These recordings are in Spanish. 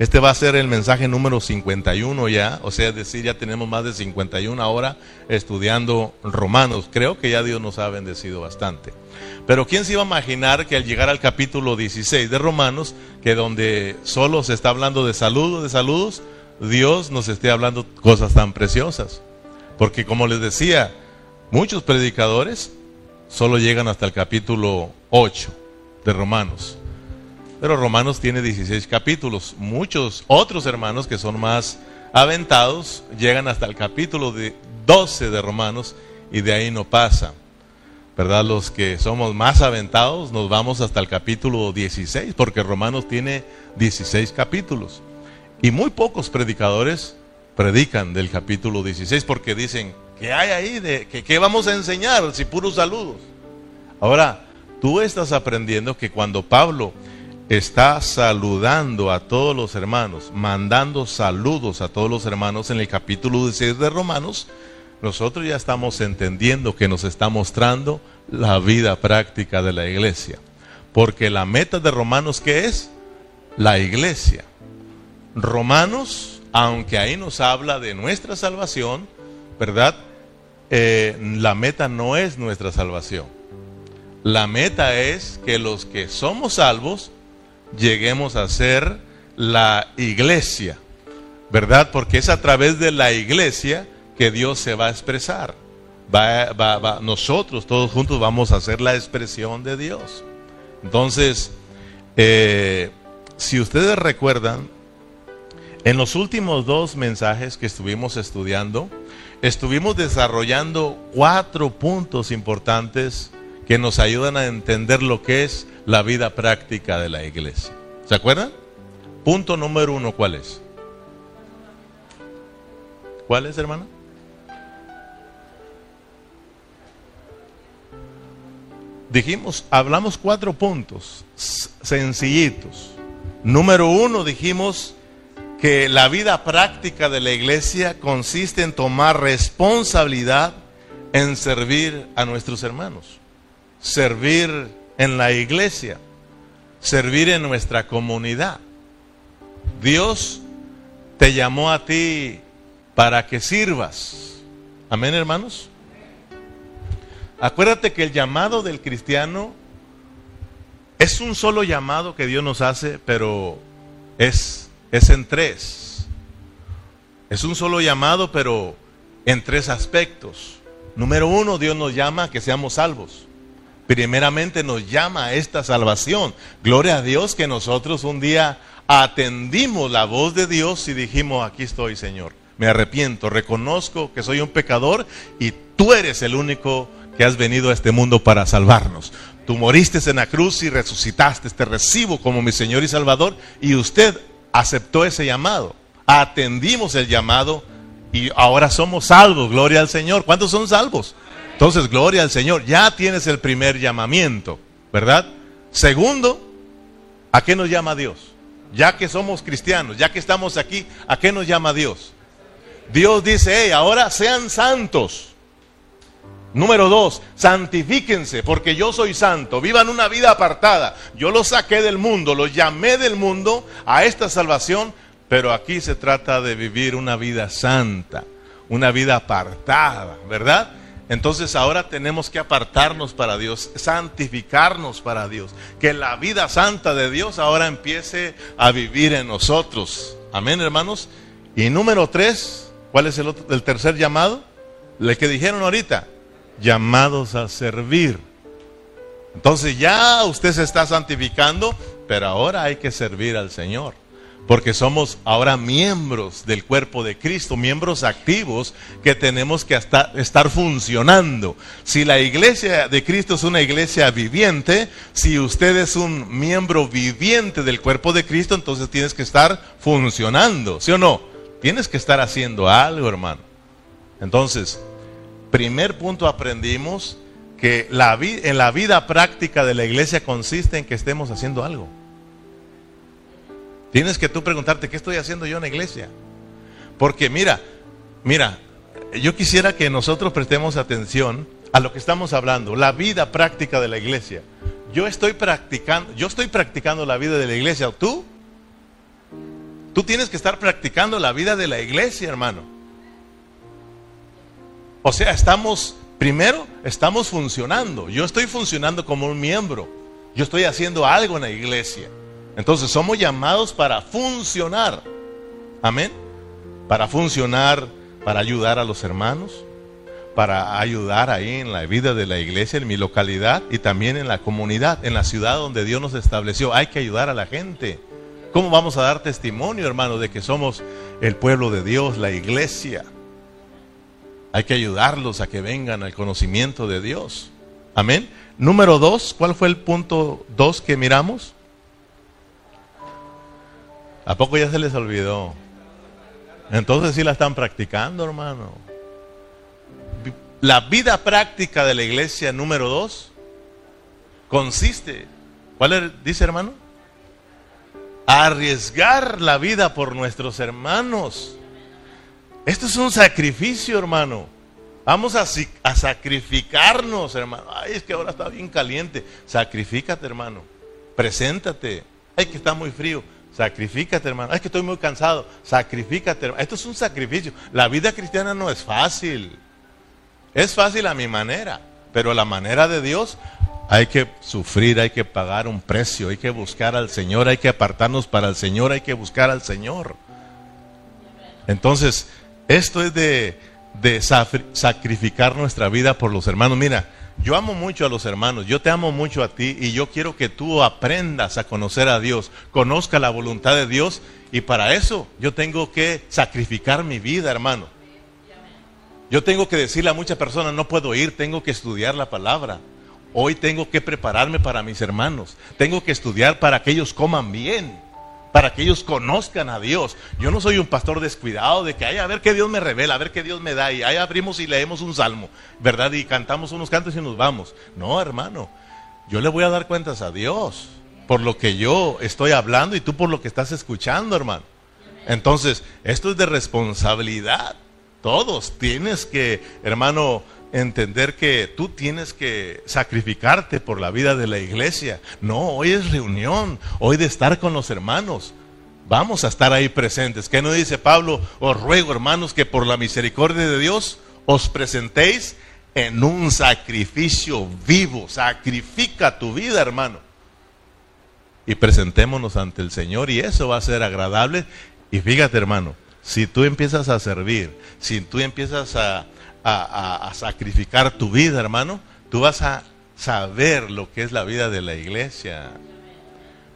Este va a ser el mensaje número 51 ya, o sea, es decir, ya tenemos más de 51 ahora estudiando Romanos. Creo que ya Dios nos ha bendecido bastante. Pero ¿quién se iba a imaginar que al llegar al capítulo 16 de Romanos, que donde solo se está hablando de saludos, de saludos, Dios nos esté hablando cosas tan preciosas? Porque como les decía, muchos predicadores solo llegan hasta el capítulo 8 de Romanos. Pero Romanos tiene 16 capítulos. Muchos otros hermanos que son más aventados llegan hasta el capítulo de 12 de Romanos y de ahí no pasa. ¿Verdad? Los que somos más aventados nos vamos hasta el capítulo 16 porque Romanos tiene 16 capítulos. Y muy pocos predicadores predican del capítulo 16 porque dicen, ¿qué hay ahí? De, ¿Qué vamos a enseñar si puros saludos? Ahora, tú estás aprendiendo que cuando Pablo está saludando a todos los hermanos, mandando saludos a todos los hermanos en el capítulo 16 de Romanos, nosotros ya estamos entendiendo que nos está mostrando la vida práctica de la iglesia. Porque la meta de Romanos, ¿qué es? La iglesia. Romanos, aunque ahí nos habla de nuestra salvación, ¿verdad? Eh, la meta no es nuestra salvación. La meta es que los que somos salvos lleguemos a ser la iglesia, ¿verdad? Porque es a través de la iglesia que Dios se va a expresar. Va, nosotros todos juntos vamos a hacer la expresión de Dios. Entonces, eh, si ustedes recuerdan, en los últimos dos mensajes que estuvimos estudiando, estuvimos desarrollando cuatro puntos importantes que nos ayudan a entender lo que es la vida práctica de la iglesia. ¿Se acuerdan? Punto número uno, ¿cuál es? ¿Cuál es, hermano? Dijimos, hablamos cuatro puntos sencillitos. Número uno, dijimos que la vida práctica de la iglesia consiste en tomar responsabilidad en servir a nuestros hermanos, servir en la iglesia, servir en nuestra comunidad. Dios te llamó a ti para que sirvas. Amén, hermanos. Acuérdate que el llamado del cristiano es un solo llamado que Dios nos hace, pero es, es en tres. Es un solo llamado, pero en tres aspectos. Número uno, Dios nos llama a que seamos salvos primeramente nos llama a esta salvación. Gloria a Dios que nosotros un día atendimos la voz de Dios y dijimos, aquí estoy Señor, me arrepiento, reconozco que soy un pecador y tú eres el único que has venido a este mundo para salvarnos. Tú moriste en la cruz y resucitaste, te recibo como mi Señor y Salvador y usted aceptó ese llamado. Atendimos el llamado y ahora somos salvos, gloria al Señor. ¿Cuántos son salvos? Entonces, gloria al Señor, ya tienes el primer llamamiento, ¿verdad? Segundo, ¿a qué nos llama Dios? Ya que somos cristianos, ya que estamos aquí, ¿a qué nos llama Dios? Dios dice, hey, ahora sean santos. Número dos, santifíquense, porque yo soy santo. Vivan una vida apartada. Yo los saqué del mundo, los llamé del mundo a esta salvación, pero aquí se trata de vivir una vida santa, una vida apartada, ¿verdad? Entonces ahora tenemos que apartarnos para Dios, santificarnos para Dios, que la vida santa de Dios ahora empiece a vivir en nosotros. Amén, hermanos. Y número tres, ¿cuál es el, el tercer llamado? El que dijeron ahorita, llamados a servir. Entonces ya usted se está santificando, pero ahora hay que servir al Señor porque somos ahora miembros del cuerpo de Cristo, miembros activos que tenemos que estar funcionando. Si la iglesia de Cristo es una iglesia viviente, si usted es un miembro viviente del cuerpo de Cristo, entonces tienes que estar funcionando, ¿sí o no? Tienes que estar haciendo algo, hermano. Entonces, primer punto aprendimos que la en la vida práctica de la iglesia consiste en que estemos haciendo algo. Tienes que tú preguntarte, ¿qué estoy haciendo yo en la iglesia? Porque mira, mira, yo quisiera que nosotros prestemos atención a lo que estamos hablando, la vida práctica de la iglesia. Yo estoy practicando, yo estoy practicando la vida de la iglesia. ¿Tú? tienes que estar practicando la vida de la iglesia, hermano. O sea, estamos, primero, estamos funcionando. Yo estoy funcionando como un miembro. Yo estoy haciendo algo en la iglesia. Entonces somos llamados para funcionar. Amén. Para funcionar, para ayudar a los hermanos, para ayudar ahí en la vida de la iglesia, en mi localidad y también en la comunidad, en la ciudad donde Dios nos estableció. Hay que ayudar a la gente. ¿Cómo vamos a dar testimonio, hermano, de que somos el pueblo de Dios, la iglesia? Hay que ayudarlos a que vengan al conocimiento de Dios. Amén. Número dos, ¿cuál fue el punto dos que miramos? ¿A poco ya se les olvidó? Entonces sí la están practicando, hermano. La vida práctica de la iglesia número dos consiste, ¿cuál dice hermano? Arriesgar la vida por nuestros hermanos. Esto es un sacrificio, hermano. Vamos a, a, sacrificarnos, hermano. Ay, es que ahora está bien caliente. Sacrifícate, hermano. Preséntate. Ay, que está muy frío. Sacrifícate, hermano. Es que estoy muy cansado. Sacrifícate, hermano. Esto es un sacrificio. La vida cristiana no es fácil. Es fácil a mi manera, pero a la manera de Dios hay que sufrir, hay que pagar un precio, hay que buscar al Señor, hay que apartarnos para el Señor, hay que buscar al Señor. Entonces, esto es de sacrificar nuestra vida por los hermanos. Mira, yo amo mucho a los hermanos, yo te amo mucho a ti y yo quiero que tú aprendas a conocer a Dios, conozca la voluntad de Dios y para eso yo tengo que sacrificar mi vida, hermano. Yo tengo que decirle a muchas personas, no puedo ir, tengo que estudiar la palabra. Hoy tengo que prepararme para mis hermanos, tengo que estudiar para que ellos coman bien para que ellos conozcan a Dios. Yo no soy un pastor descuidado de que, ay, a ver qué Dios me revela, a ver qué Dios me da, y ahí abrimos y leemos un salmo, ¿verdad? Y cantamos unos cantos y nos vamos. No, hermano, yo le voy a dar cuentas a Dios por lo que yo estoy hablando y tú por lo que estás escuchando, hermano. Entonces, esto es de responsabilidad. Todos tienes que, hermano, entender que tú tienes que sacrificarte por la vida de la iglesia. No, hoy es reunión, hoy de estar con los hermanos. Vamos a estar ahí presentes. ¿Qué no dice Pablo? Os ruego, hermanos, que por la misericordia de Dios os presentéis en un sacrificio vivo. Sacrifica tu vida, hermano. Y presentémonos ante el Señor y eso va a ser agradable. Y fíjate, hermano, si tú empiezas a servir, si tú empiezas a, a, sacrificar tu vida, hermano, tú vas a saber lo que es la vida de la iglesia.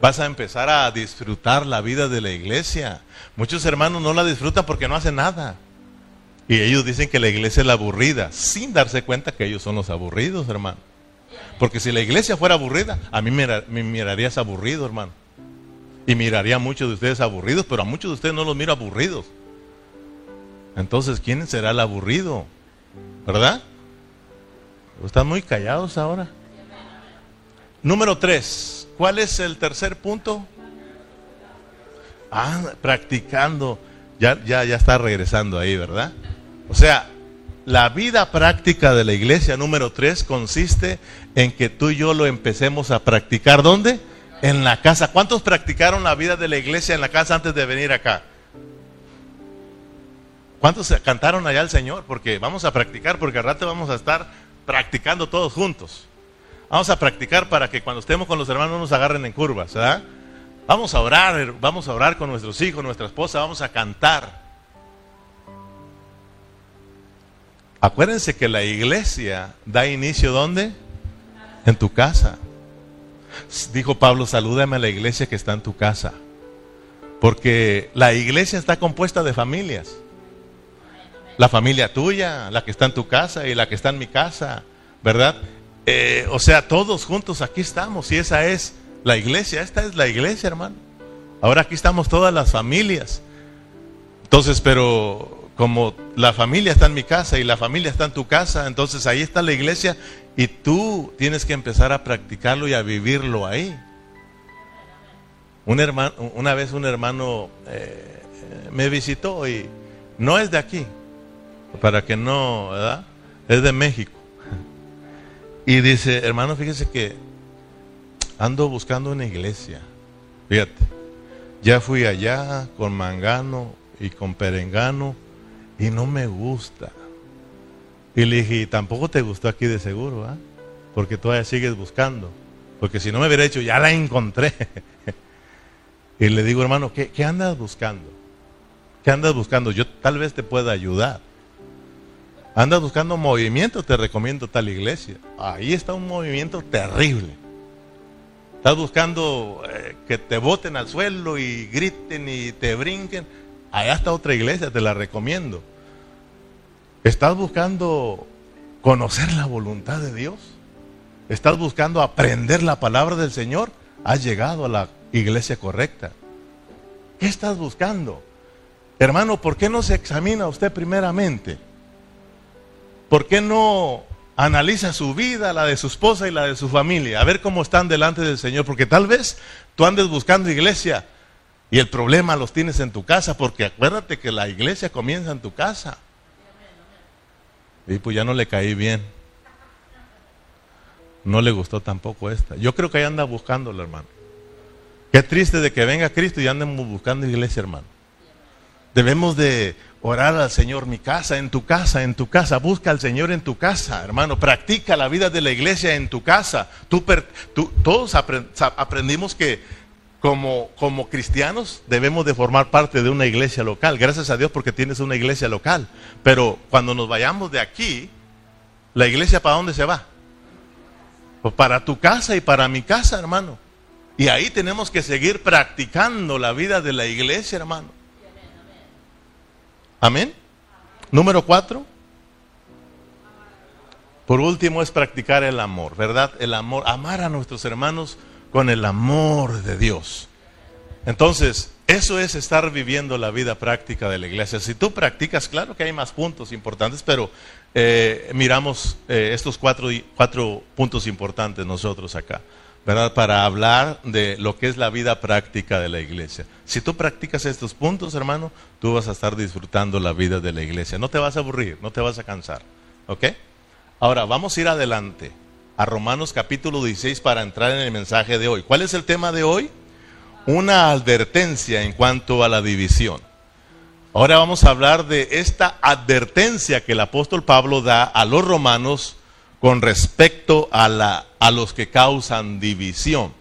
Vas a empezar a disfrutar la vida de la iglesia. Muchos hermanos no la disfrutan porque no hacen nada. Y ellos dicen que la iglesia es la aburrida, sin darse cuenta que ellos son los aburridos, hermano. Porque si la iglesia fuera aburrida, a mí me, mirarías aburrido, hermano. Y miraría a muchos de ustedes aburridos, pero a muchos de ustedes no los miro aburridos. Entonces, ¿quién será el aburrido? ¿Verdad? Están muy callados ahora. Número tres. ¿Cuál es el tercer punto? Ah, practicando. Ya, ya, ya está regresando ahí, ¿verdad? O sea, la vida práctica de la iglesia número tres consiste en que tú y yo lo empecemos a practicar. ¿Dónde? En la casa. ¿Cuántos practicaron la vida de la iglesia en la casa antes de venir acá? ¿Cuántos cantaron allá al Señor? Porque vamos a practicar, porque al rato vamos a estar practicando todos juntos. Vamos a practicar para que cuando estemos con los hermanos no nos agarren en curvas, ¿verdad? Vamos a orar, vamos a orar con nuestros hijos, nuestra esposa, vamos a cantar. Acuérdense que la iglesia da inicio ¿dónde? En tu casa. Dijo Pablo, salúdame a la iglesia que está en tu casa. Porque la iglesia está compuesta de familias. La familia tuya, la que está en tu casa y la que está en mi casa, ¿verdad? Eh, o sea, todos juntos aquí estamos y esa es la iglesia, esta es la iglesia, hermano. Ahora aquí estamos todas las familias. Entonces, pero como la familia está en mi casa y la familia está en tu casa, entonces ahí está la iglesia y tú tienes que empezar a practicarlo y a vivirlo ahí. Un hermano, una vez un hermano eh, me visitó y no es de aquí, para que no, ¿verdad? Es de México. Y dice, hermano, fíjese que ando buscando una iglesia. Fíjate. Ya fui allá con mangano y con perengano y no me gusta. Y le dije, tampoco te gustó aquí de seguro, ¿ah? Porque todavía sigues buscando. Porque si no me hubiera hecho, ya la encontré. y le digo, hermano, ¿qué, ¿qué, andas buscando? ¿Qué andas buscando? Yo tal vez te pueda ayudar. Andas buscando movimiento, te recomiendo tal iglesia. Ahí está un movimiento terrible. Estás buscando eh, que te boten al suelo y griten y te brinquen. Allá está otra iglesia, te la recomiendo. ¿Estás buscando conocer la voluntad de Dios? ¿Estás buscando aprender la palabra del Señor? Has llegado a la iglesia correcta. ¿Qué estás buscando? Hermano, ¿por qué no se examina usted primeramente? ¿Por qué no analiza su vida, la de su esposa y la de su familia? A ver cómo están delante del Señor. Porque tal vez tú andes buscando iglesia y el problema los tienes en tu casa. Porque acuérdate que la iglesia comienza en tu casa. Y pues ya no le caí bien. No le gustó tampoco esta. Yo creo que ahí anda buscándolo, hermano. Qué triste de que venga Cristo y andemos buscando iglesia, hermano. Debemos de orar al Señor, mi casa, en tu casa, en tu casa. Busca al Señor en tu casa, hermano. Practica la vida de la iglesia en tu casa. Todos aprendimos que como, como cristianos debemos de formar parte de una iglesia local. Gracias a Dios porque tienes una iglesia local. Pero cuando nos vayamos de aquí, ¿la iglesia para dónde se va? Pues para tu casa y para mi casa, hermano. Y ahí tenemos que seguir practicando la vida de la iglesia, hermano. Amén. Número cuatro. Por último es practicar el amor, ¿verdad? El amor, amar a nuestros hermanos con el amor de Dios. Entonces, eso es estar viviendo la vida práctica de la iglesia. Si tú practicas, claro que hay más puntos importantes, pero eh, miramos eh, estos cuatro, cuatro puntos importantes nosotros acá. Para hablar de lo que es la vida práctica de la iglesia. Si tú practicas estos puntos, hermano, tú vas a estar disfrutando la vida de la iglesia. No te vas a aburrir, no te vas a cansar. ¿Ok? Ahora, vamos a ir adelante a Romanos capítulo 16 para entrar en el mensaje de hoy. ¿Cuál es el tema de hoy? Una advertencia en cuanto a la división. Ahora vamos a hablar de esta advertencia que el apóstol Pablo da a los romanos con respecto a, los que causan división.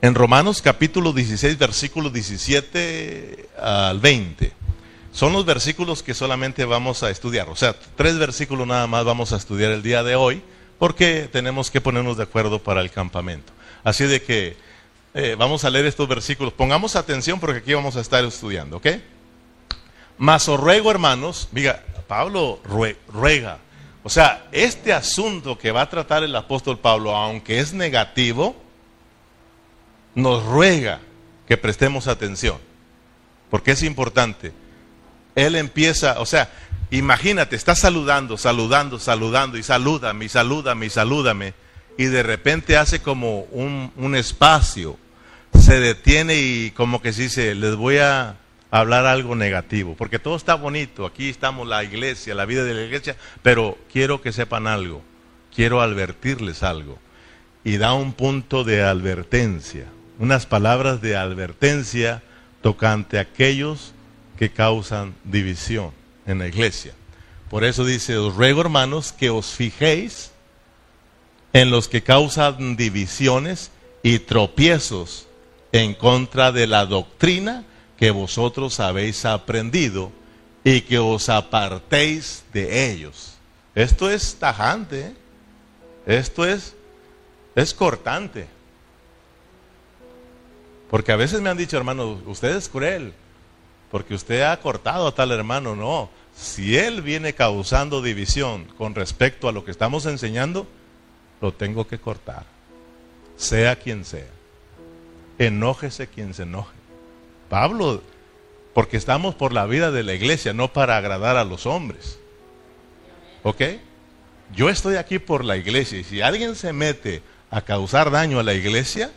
En Romanos capítulo 16, versículos 17 al 20. Son los versículos que solamente vamos a estudiar. O sea, tres versículos nada más vamos a estudiar el día de hoy porque tenemos que ponernos de acuerdo para el campamento. Así de que eh, vamos a leer estos versículos. Pongamos atención porque aquí vamos a estar estudiando, ¿ok? Mas os ruego, hermanos, diga, Pablo ruega, o sea, este asunto que va a tratar el apóstol Pablo, aunque es negativo, nos ruega que prestemos atención, porque es importante. Él empieza, o sea, imagínate, está saludando, saludando, saludando, y salúdame, y salúdame, y salúdame, y de repente hace como un, un espacio, se detiene y como que se dice, les voy a hablar algo negativo, porque todo está bonito, aquí estamos la iglesia, la vida de la iglesia, pero quiero que sepan algo, quiero advertirles algo. Y da un punto de advertencia, unas palabras de advertencia tocante a aquellos que causan división en la iglesia. Por eso dice, os ruego hermanos que os fijéis en los que causan divisiones y tropiezos en contra de la doctrina que vosotros habéis aprendido y que os apartéis de ellos. Esto es tajante, ¿eh? esto es, es cortante. Porque a veces me han dicho, hermano, usted es cruel, porque usted ha cortado a tal hermano. No, si él viene causando división con respecto a lo que estamos enseñando, lo tengo que cortar, sea quien sea. Enójese quien se enoje. Pablo, porque estamos por la vida de la iglesia, no para agradar a los hombres. ¿Ok? Yo estoy aquí por la iglesia y si alguien se mete a causar daño a la iglesia,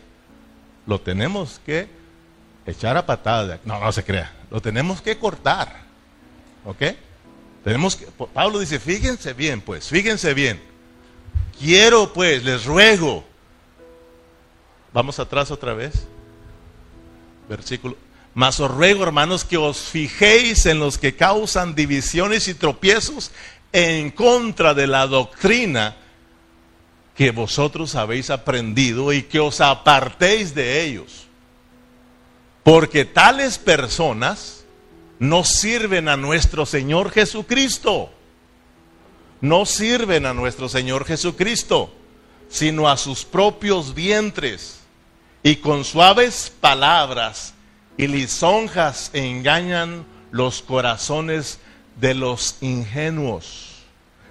lo tenemos que echar a patada. No, no se crea. Lo tenemos que cortar. ¿Ok? Tenemos que, Pablo dice, fíjense bien, pues, fíjense bien. Quiero, pues, les ruego. Vamos atrás otra vez versículo. Mas os ruego, hermanos, que os fijéis en los que causan divisiones y tropiezos en contra de la doctrina que vosotros habéis aprendido y que os apartéis de ellos. Porque tales personas no sirven a nuestro Señor Jesucristo. No sirven a nuestro Señor Jesucristo, sino a sus propios vientres. Y con suaves palabras y lisonjas engañan los corazones de los ingenuos.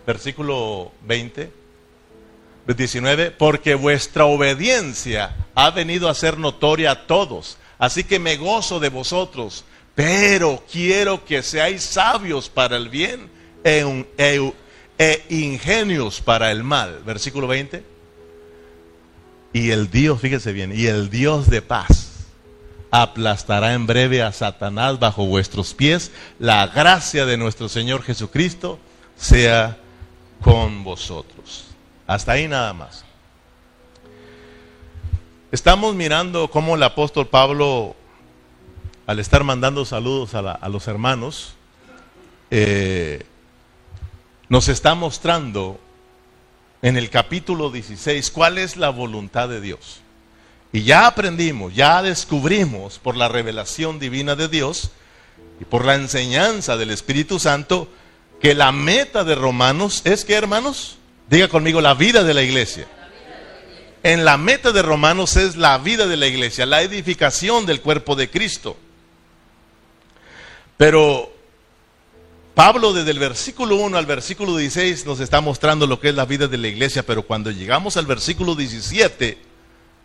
Versículo 20. 19, porque vuestra obediencia ha venido a ser notoria a todos, así que me gozo de vosotros, pero quiero que seáis sabios para el bien e, e, e ingenios para el mal. Versículo 20. Y el Dios, fíjese bien, y el Dios de paz aplastará en breve a Satanás bajo vuestros pies. La gracia de nuestro Señor Jesucristo sea con vosotros. Hasta ahí nada más. Estamos mirando cómo el apóstol Pablo, al estar mandando saludos a, los hermanos, eh, nos está mostrando en el capítulo 16 cuál es la voluntad de Dios. Y ya aprendimos, ya descubrimos por la revelación divina de Dios y por la enseñanza del Espíritu Santo que la meta de Romanos es que, hermanos, diga conmigo, la vida de la iglesia. En la meta de Romanos es la vida de la iglesia, la edificación del cuerpo de Cristo. Pero Pablo desde el versículo 1 al versículo 16 nos está mostrando lo que es la vida de la iglesia, pero cuando llegamos al versículo 17,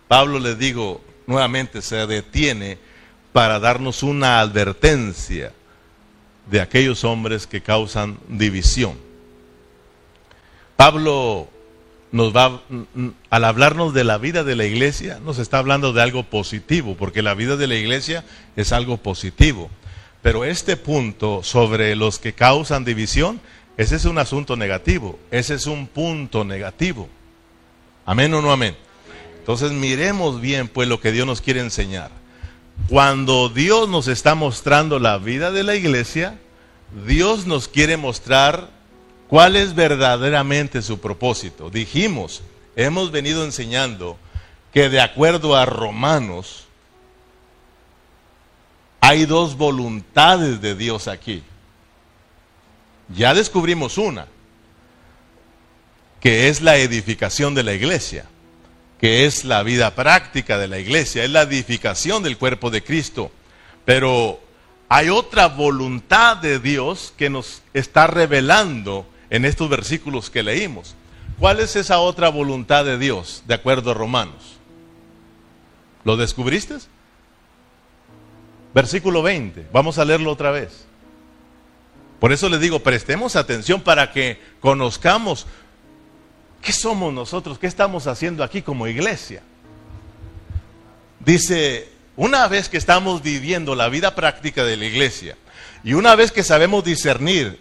Pablo, le digo, nuevamente se detiene para darnos una advertencia de aquellos hombres que causan división. Pablo nos va, al hablarnos de la vida de la iglesia, nos está hablando de algo positivo, porque la vida de la iglesia es algo positivo. Pero este punto sobre los que causan división, ese es un asunto negativo, ese es un punto negativo. Amén o no amén. Entonces miremos bien pues lo que Dios nos quiere enseñar. Cuando Dios nos está mostrando la vida de la iglesia, Dios nos quiere mostrar cuál es verdaderamente su propósito. Dijimos, hemos venido enseñando que de acuerdo a Romanos, hay dos voluntades de Dios aquí. Ya descubrimos una, que es la edificación de la iglesia que es la vida práctica de la iglesia, es la edificación del cuerpo de Cristo. Pero hay otra voluntad de Dios que nos está revelando en estos versículos que leímos. ¿Cuál es esa otra voluntad de Dios, de acuerdo a Romanos? ¿Lo descubriste? Versículo 20, vamos a leerlo otra vez. Por eso les digo, prestemos atención para que conozcamos ¿Qué somos nosotros? ¿Qué estamos haciendo aquí como iglesia? Dice, una vez que estamos viviendo la vida práctica de la iglesia y una vez que sabemos discernir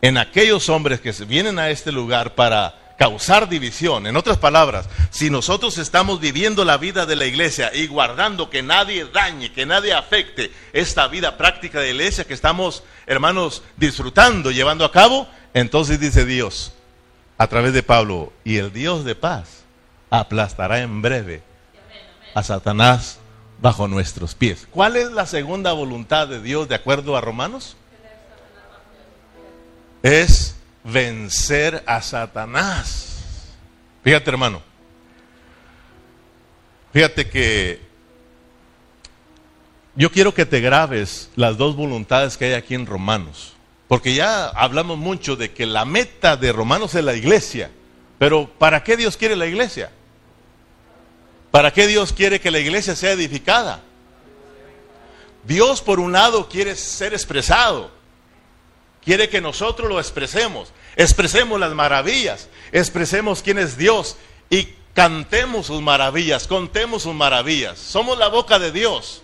en aquellos hombres que vienen a este lugar para causar división, en otras palabras, si nosotros estamos viviendo la vida de la iglesia y guardando que nadie dañe, que nadie afecte esta vida práctica de la iglesia que estamos, hermanos, disfrutando, llevando a cabo, entonces dice Dios, a través de Pablo, y el Dios de paz aplastará en breve a Satanás bajo nuestros pies. ¿Cuál es la segunda voluntad de Dios de acuerdo a Romanos? Es vencer a Satanás. Fíjate hermano, fíjate que yo quiero que te grabes las dos voluntades que hay aquí en Romanos. Porque ya hablamos mucho de que la meta de Romanos es la iglesia. Pero ¿para qué Dios quiere la iglesia? ¿Para qué Dios quiere que la iglesia sea edificada? Dios por un lado quiere ser expresado. Quiere que nosotros lo expresemos. Expresemos las maravillas. Expresemos quién es Dios. Y cantemos sus maravillas. Contemos sus maravillas. Somos la boca de Dios.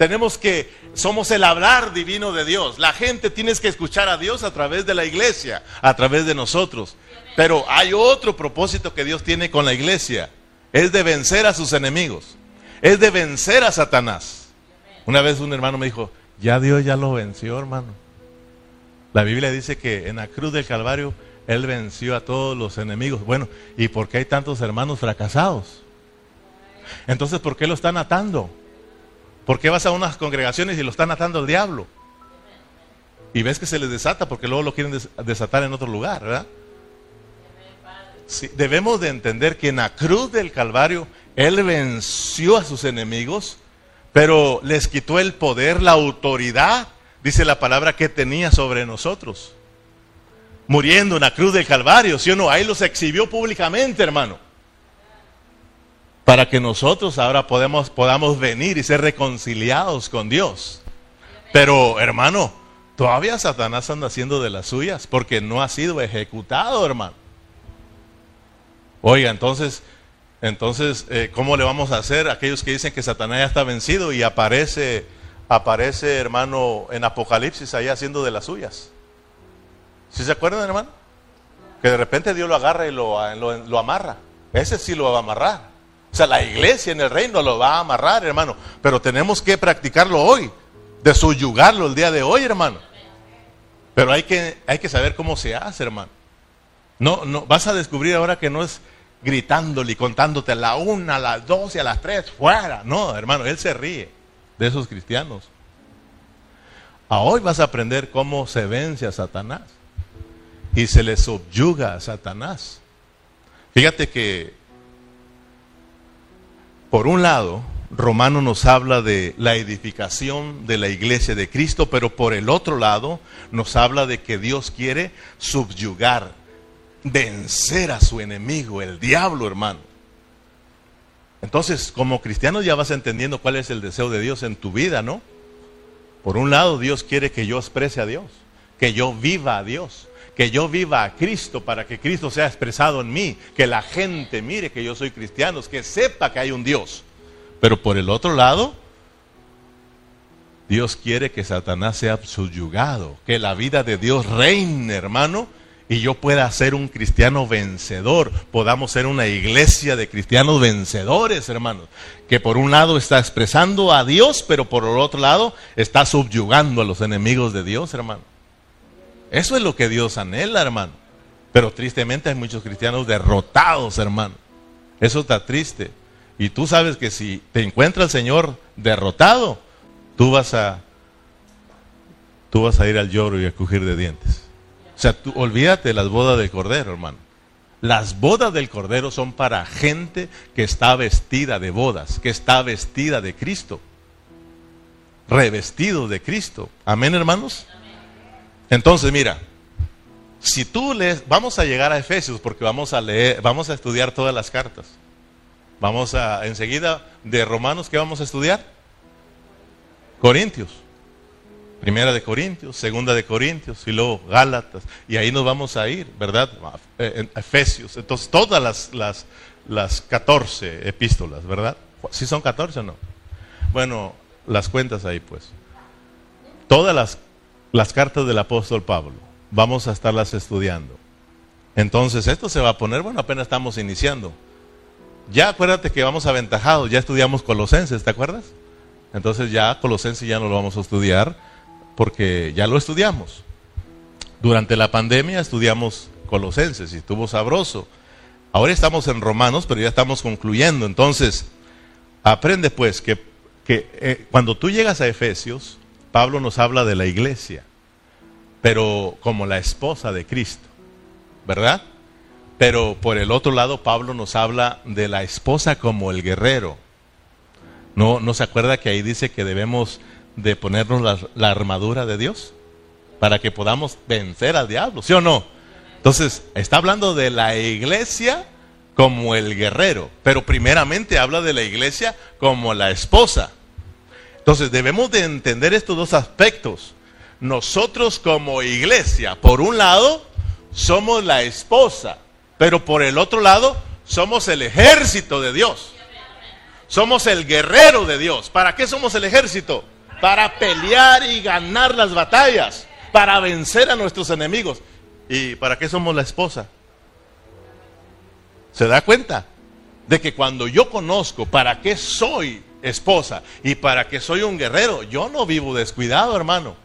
Tenemos que, somos el hablar divino de Dios. La gente tiene que escuchar a Dios a través de la iglesia, a través de nosotros. Pero hay otro propósito que Dios tiene con la iglesia. Es de vencer a sus enemigos. Es de vencer a Satanás. Una vez un hermano me dijo, ya Dios ya lo venció, hermano. La Biblia dice que en la cruz del Calvario Él venció a todos los enemigos. Bueno, ¿y por qué hay tantos hermanos fracasados? Entonces, ¿por qué lo están atando? ¿Por qué vas a unas congregaciones y lo están atando al diablo? Y ves que se les desata porque luego lo quieren desatar en otro lugar, ¿verdad? Debemos de entender que en la cruz del Calvario Él venció a sus enemigos, pero les quitó el poder, la autoridad, dice la palabra, que tenía sobre nosotros. Muriendo en la cruz del Calvario, ¿sí o no? Ahí los exhibió públicamente, hermano. Para que nosotros ahora podamos, venir y ser reconciliados con Dios. Pero, hermano, Todavía Satanás anda haciendo de las suyas porque no ha sido ejecutado, hermano. Oiga, entonces, entonces, eh, ¿cómo le vamos a hacer a aquellos que dicen que Satanás ya está vencido y aparece, aparece, hermano, en Apocalipsis ahí haciendo de las suyas? ¿Sí se acuerdan, hermano? Que de repente Dios lo agarra y lo, lo, lo amarra. Ese sí lo va a amarrar. O sea, la iglesia en el reino lo va a amarrar, hermano. Pero tenemos que practicarlo hoy, de subyugarlo el día de hoy, hermano. Pero hay que, hay que saber cómo se hace, hermano. No, no, vas a descubrir ahora que no es gritándole y contándote a la una, a las dos y a las tres, fuera. No, hermano, él se ríe de esos cristianos. A hoy vas a aprender cómo se vence a Satanás y se le subyuga a Satanás. Fíjate que, por un lado, Romano nos habla de la edificación de la iglesia de Cristo, pero por el otro lado nos habla de que Dios quiere subyugar, vencer a su enemigo, el diablo, hermano. Entonces, como cristiano ya vas entendiendo cuál es el deseo de Dios en tu vida, ¿no? Por un lado, Dios quiere que yo exprese a Dios, que yo viva a Dios, que yo viva a Cristo para que Cristo sea expresado en mí, que la gente mire que yo soy cristiano, que sepa que hay un Dios. Pero por el otro lado, Dios quiere que Satanás sea subyugado, que la vida de Dios reine, hermano, y yo pueda ser un cristiano vencedor, podamos ser una iglesia de cristianos vencedores, hermanos, que por un lado está expresando a Dios, pero por el otro lado está subyugando a los enemigos de Dios, hermano. Eso es lo que Dios anhela, hermano. Pero tristemente hay muchos cristianos derrotados, hermano. Eso está triste. Y tú sabes que si te encuentra el Señor derrotado, tú vas a tú vas a ir al lloro y a crujir de dientes. O sea, tú olvídate de las bodas del Cordero, hermano. Las bodas del Cordero son para gente que está vestida de bodas, que está vestida de Cristo. Revestido de Cristo. Amén, hermanos. Entonces, mira, si tú lees, vamos a llegar a Efesios porque vamos a leer, vamos a estudiar todas las cartas. Vamos a, enseguida, de Romanos, ¿qué vamos a estudiar? Corintios. Primera de Corintios, segunda de Corintios, y luego Gálatas. Y ahí nos vamos a ir, ¿verdad? En Efesios. Entonces, todas las, las, las 14 epístolas, ¿verdad? ¿Sí son 14 o no? Bueno, las cuentas ahí, pues. Todas las, las cartas del apóstol Pablo, vamos a estarlas estudiando. Entonces, esto se va a poner, bueno, apenas estamos iniciando. Ya acuérdate que vamos aventajados, ya estudiamos Colosenses, ¿te acuerdas? Entonces ya Colosenses ya no lo vamos a estudiar porque ya lo estudiamos. Durante la pandemia estudiamos Colosenses y estuvo sabroso. Ahora estamos en Romanos, pero ya estamos concluyendo. Entonces, aprende pues que, que eh, cuando tú llegas a Efesios, Pablo nos habla de la iglesia, pero como la esposa de Cristo, ¿verdad? Pero por el otro lado, Pablo nos habla de la esposa como el guerrero. ¿No, no se acuerda que ahí dice que debemos de ponernos la, la armadura de Dios? Para que podamos vencer al diablo, ¿sí o no? Entonces, está hablando de la iglesia como el guerrero, pero primeramente habla de la iglesia como la esposa. Entonces, debemos de entender estos dos aspectos. Nosotros como iglesia, por un lado, somos la esposa pero por el otro lado, somos el ejército de Dios. Somos el guerrero de Dios. ¿Para qué somos el ejército? Para pelear y ganar las batallas. Para vencer a nuestros enemigos. ¿Y para qué somos la esposa? ¿Se da cuenta? De que cuando yo conozco para qué soy esposa y para que soy un guerrero, yo no vivo descuidado, hermano.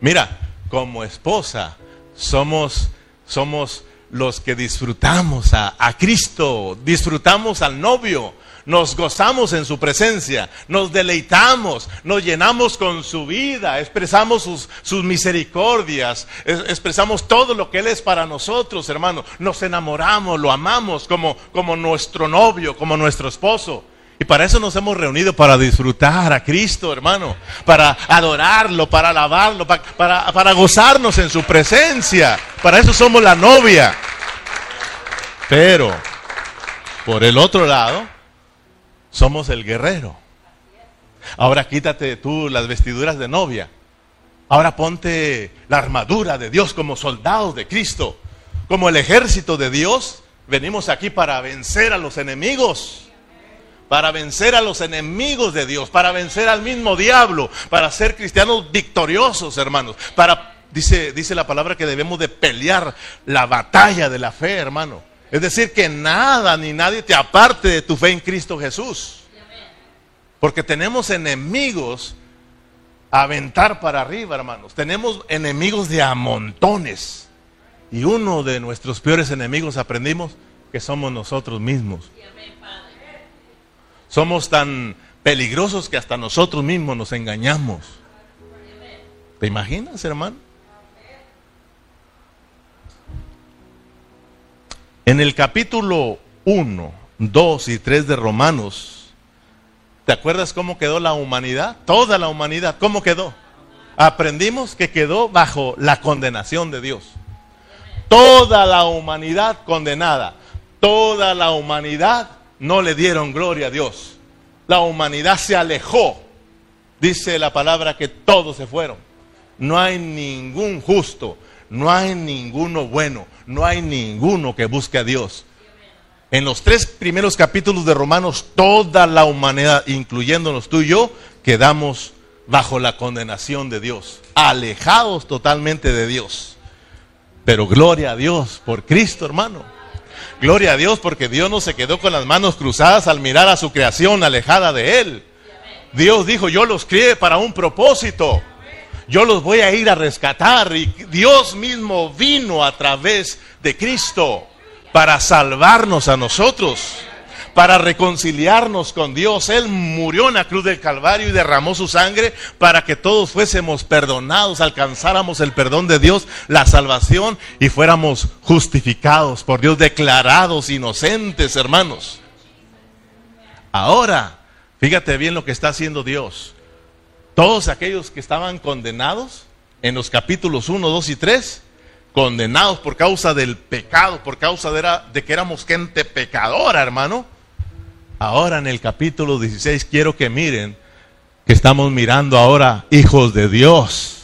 Mira, como esposa somos somos los que disfrutamos a, a Cristo, disfrutamos al novio, nos gozamos en su presencia, nos deleitamos, nos llenamos con su vida, expresamos sus, sus misericordias, expresamos todo lo que Él es para nosotros, hermano. Nos enamoramos, lo amamos como, como nuestro novio, como nuestro esposo. Y para eso nos hemos reunido, para disfrutar a Cristo, hermano, para adorarlo, para alabarlo, para, para, para, gozarnos en su presencia. Para eso somos la novia. Pero, por el otro lado, somos el guerrero. Ahora quítate tú las vestiduras de novia. Ahora ponte la armadura de Dios como soldados de Cristo. Como el ejército de Dios, venimos aquí para vencer a los enemigos. Para vencer a los enemigos de Dios, para vencer al mismo diablo, para ser cristianos victoriosos, hermanos. Para dice dice la palabra que debemos de pelear la batalla de la fe, hermano. Es decir, que nada ni nadie te aparte de tu fe en Cristo Jesús. Porque tenemos enemigos a aventar para arriba, hermanos. Tenemos enemigos de a montones. Y uno de nuestros peores enemigos aprendimos que somos nosotros mismos. Somos tan peligrosos que hasta nosotros mismos nos engañamos. ¿Te imaginas, hermano? En el capítulo 1, 2 y 3 de Romanos, ¿te acuerdas cómo quedó la humanidad? Toda la humanidad, ¿cómo quedó? Aprendimos que quedó bajo la condenación de Dios. Toda la humanidad condenada. Toda la humanidad no le dieron gloria a Dios. La humanidad se alejó. Dice la palabra que todos se fueron. No hay ningún justo, no hay ninguno bueno, no hay ninguno que busque a Dios. En los tres primeros capítulos de Romanos, toda la humanidad, incluyéndonos tú y yo, quedamos bajo la condenación de Dios, alejados totalmente de Dios. Pero gloria a Dios por Cristo, hermano. Gloria a Dios porque Dios no se quedó con las manos cruzadas al mirar a su creación alejada de Él. Dios dijo, yo los crié para un propósito yo los voy a ir a rescatar. Y Dios mismo vino a través de Cristo para salvarnos a nosotros, para reconciliarnos con Dios. Él murió en la cruz del Calvario y derramó su sangre para que todos fuésemos perdonados, alcanzáramos el perdón de Dios, la salvación y fuéramos justificados por Dios, declarados inocentes, hermanos. Ahora, fíjate bien lo que está haciendo Dios todos aquellos que estaban condenados en los capítulos 1, 2 y 3, condenados por causa del pecado, por causa de, que éramos gente pecadora, hermano. Ahora en el capítulo 16 quiero que miren que estamos mirando ahora hijos de Dios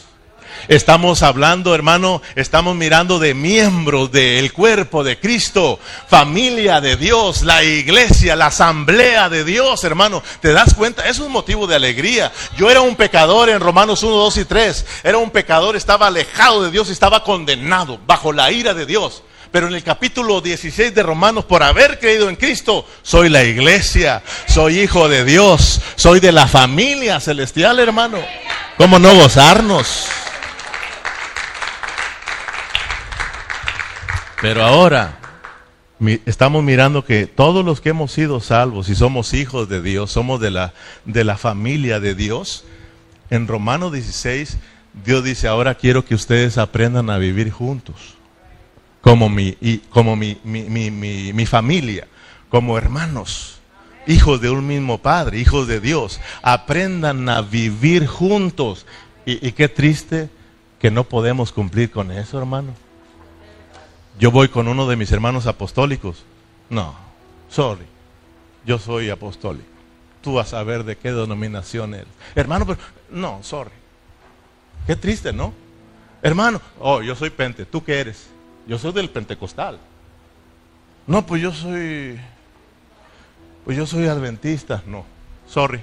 Estamos hablando, hermano, estamos mirando de miembros del cuerpo de Cristo, familia de Dios, la iglesia, la asamblea de Dios, hermano. ¿Te das cuenta? Es un motivo de alegría. Yo era un pecador en Romanos 1, 2 y 3. Era un pecador, estaba alejado de Dios y estaba condenado bajo la ira de Dios. Pero en el capítulo 16 de Romanos, por haber creído en Cristo, soy la iglesia, soy hijo de Dios, soy de la familia celestial, hermano. ¿Cómo no gozarnos? Pero ahora estamos mirando que todos los que hemos sido salvos y somos hijos de Dios, somos de la, de la familia de Dios, en Romanos 16 Dios dice, ahora quiero que ustedes aprendan a vivir juntos, como mi, como mi, mi, familia, como hermanos, hijos de un mismo Padre, hijos de Dios. Aprendan a vivir juntos. Y, y qué triste que no podemos cumplir con eso, hermano yo voy con uno de mis hermanos apostólicos. No, sorry, yo soy apostólico. Tú vas a ver de qué denominación eres. Hermano, pero no, sorry. Qué triste, ¿no? Hermano, oh, yo soy pente. ¿Tú qué eres? Yo soy del pentecostal. No, pues yo soy, pues yo soy adventista. No, sorry.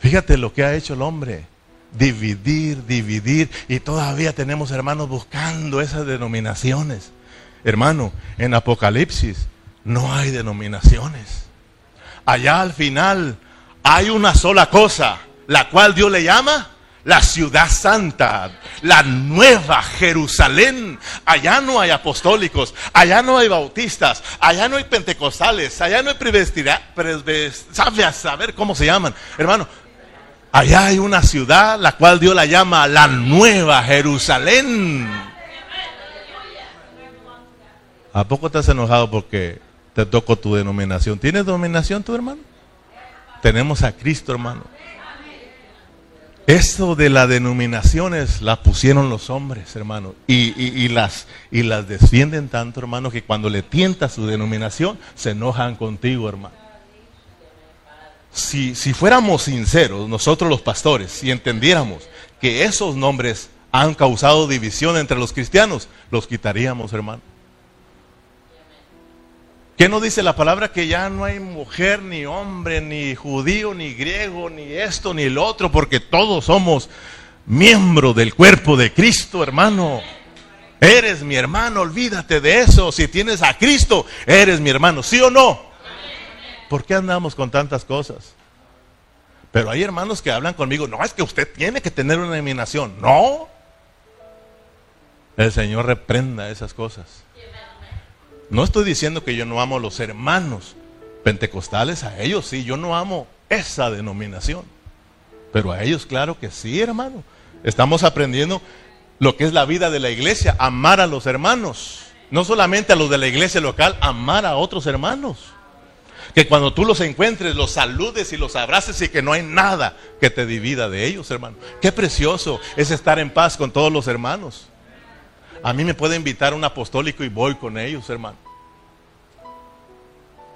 Fíjate lo que ha hecho el hombre dividir, dividir. Y todavía tenemos hermanos buscando esas denominaciones. Hermano, en Apocalipsis no hay denominaciones. allá al final hay una sola cosa, la cual Dios le llama la ciudad santa, la nueva Jerusalén. Allá no hay apostólicos, allá no hay bautistas, allá no hay pentecostales, allá no hay presbiteras, sabe saber cómo se llaman. Hermano, allá hay una ciudad la cual Dios la llama la nueva Jerusalén. ¿A poco estás enojado porque te tocó tu denominación? ¿Tienes denominación tu hermano? Tenemos a Cristo, hermano. Eso de las denominaciones las pusieron los hombres, hermano, y, las, y las defienden tanto, hermano, que cuando le tienta su denominación, se enojan contigo, hermano. Si, si fuéramos sinceros, nosotros los pastores, si entendiéramos que esos nombres han causado división entre los cristianos, los quitaríamos, hermano. ¿Qué no dice la palabra que ya no hay mujer, ni hombre, ni judío, ni griego, ni esto, ni el otro, porque todos somos miembros del cuerpo de Cristo, hermano? Eres mi hermano, olvídate de eso. Si tienes a Cristo, eres mi hermano, ¿sí o no? ¿Por qué andamos con tantas cosas? Pero hay hermanos que hablan conmigo, no, es que usted tiene que tener una eliminación. No. El Señor reprenda esas cosas. No estoy diciendo que yo no amo a los hermanos pentecostales, a ellos sí, yo no amo esa denominación. Pero a ellos claro que sí, hermano. Estamos aprendiendo lo que es la vida de la iglesia, amar a los hermanos. No solamente a los de la iglesia local, amar a otros hermanos. Que cuando tú los encuentres, los saludes y los abraces y que no hay nada que te divida de ellos, hermano. Qué precioso es estar en paz con todos los hermanos. A mí me puede invitar un apostólico y voy con ellos, hermano.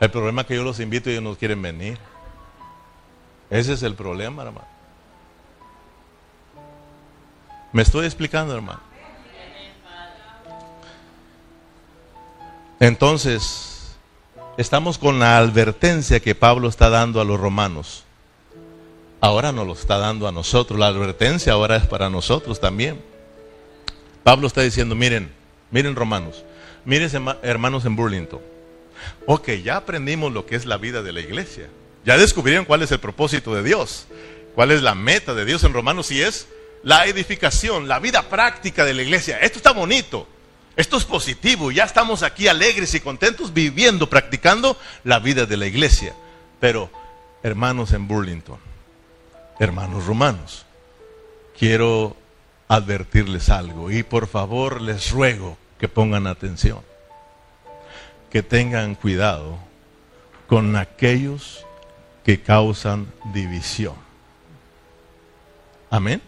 El problema es que yo los invito y ellos no quieren venir. Ese es el problema, hermano. Me estoy explicando, hermano. Entonces, estamos con la advertencia que Pablo está dando a los romanos. Ahora nos lo está dando a nosotros. La advertencia ahora es para nosotros también. Pablo está diciendo, miren, miren romanos, miren hermanos en Burlington. Ok, ya aprendimos lo que es la vida de la iglesia. Ya descubrieron cuál es el propósito de Dios, cuál es la meta de Dios en romanos y es la edificación, la vida práctica de la iglesia. Esto está bonito, esto es positivo, ya estamos aquí alegres y contentos viviendo, practicando la vida de la iglesia. Pero, hermanos en Burlington, hermanos romanos, quiero advertirles algo y por favor les ruego que pongan atención, que tengan cuidado con aquellos que causan división. Amén.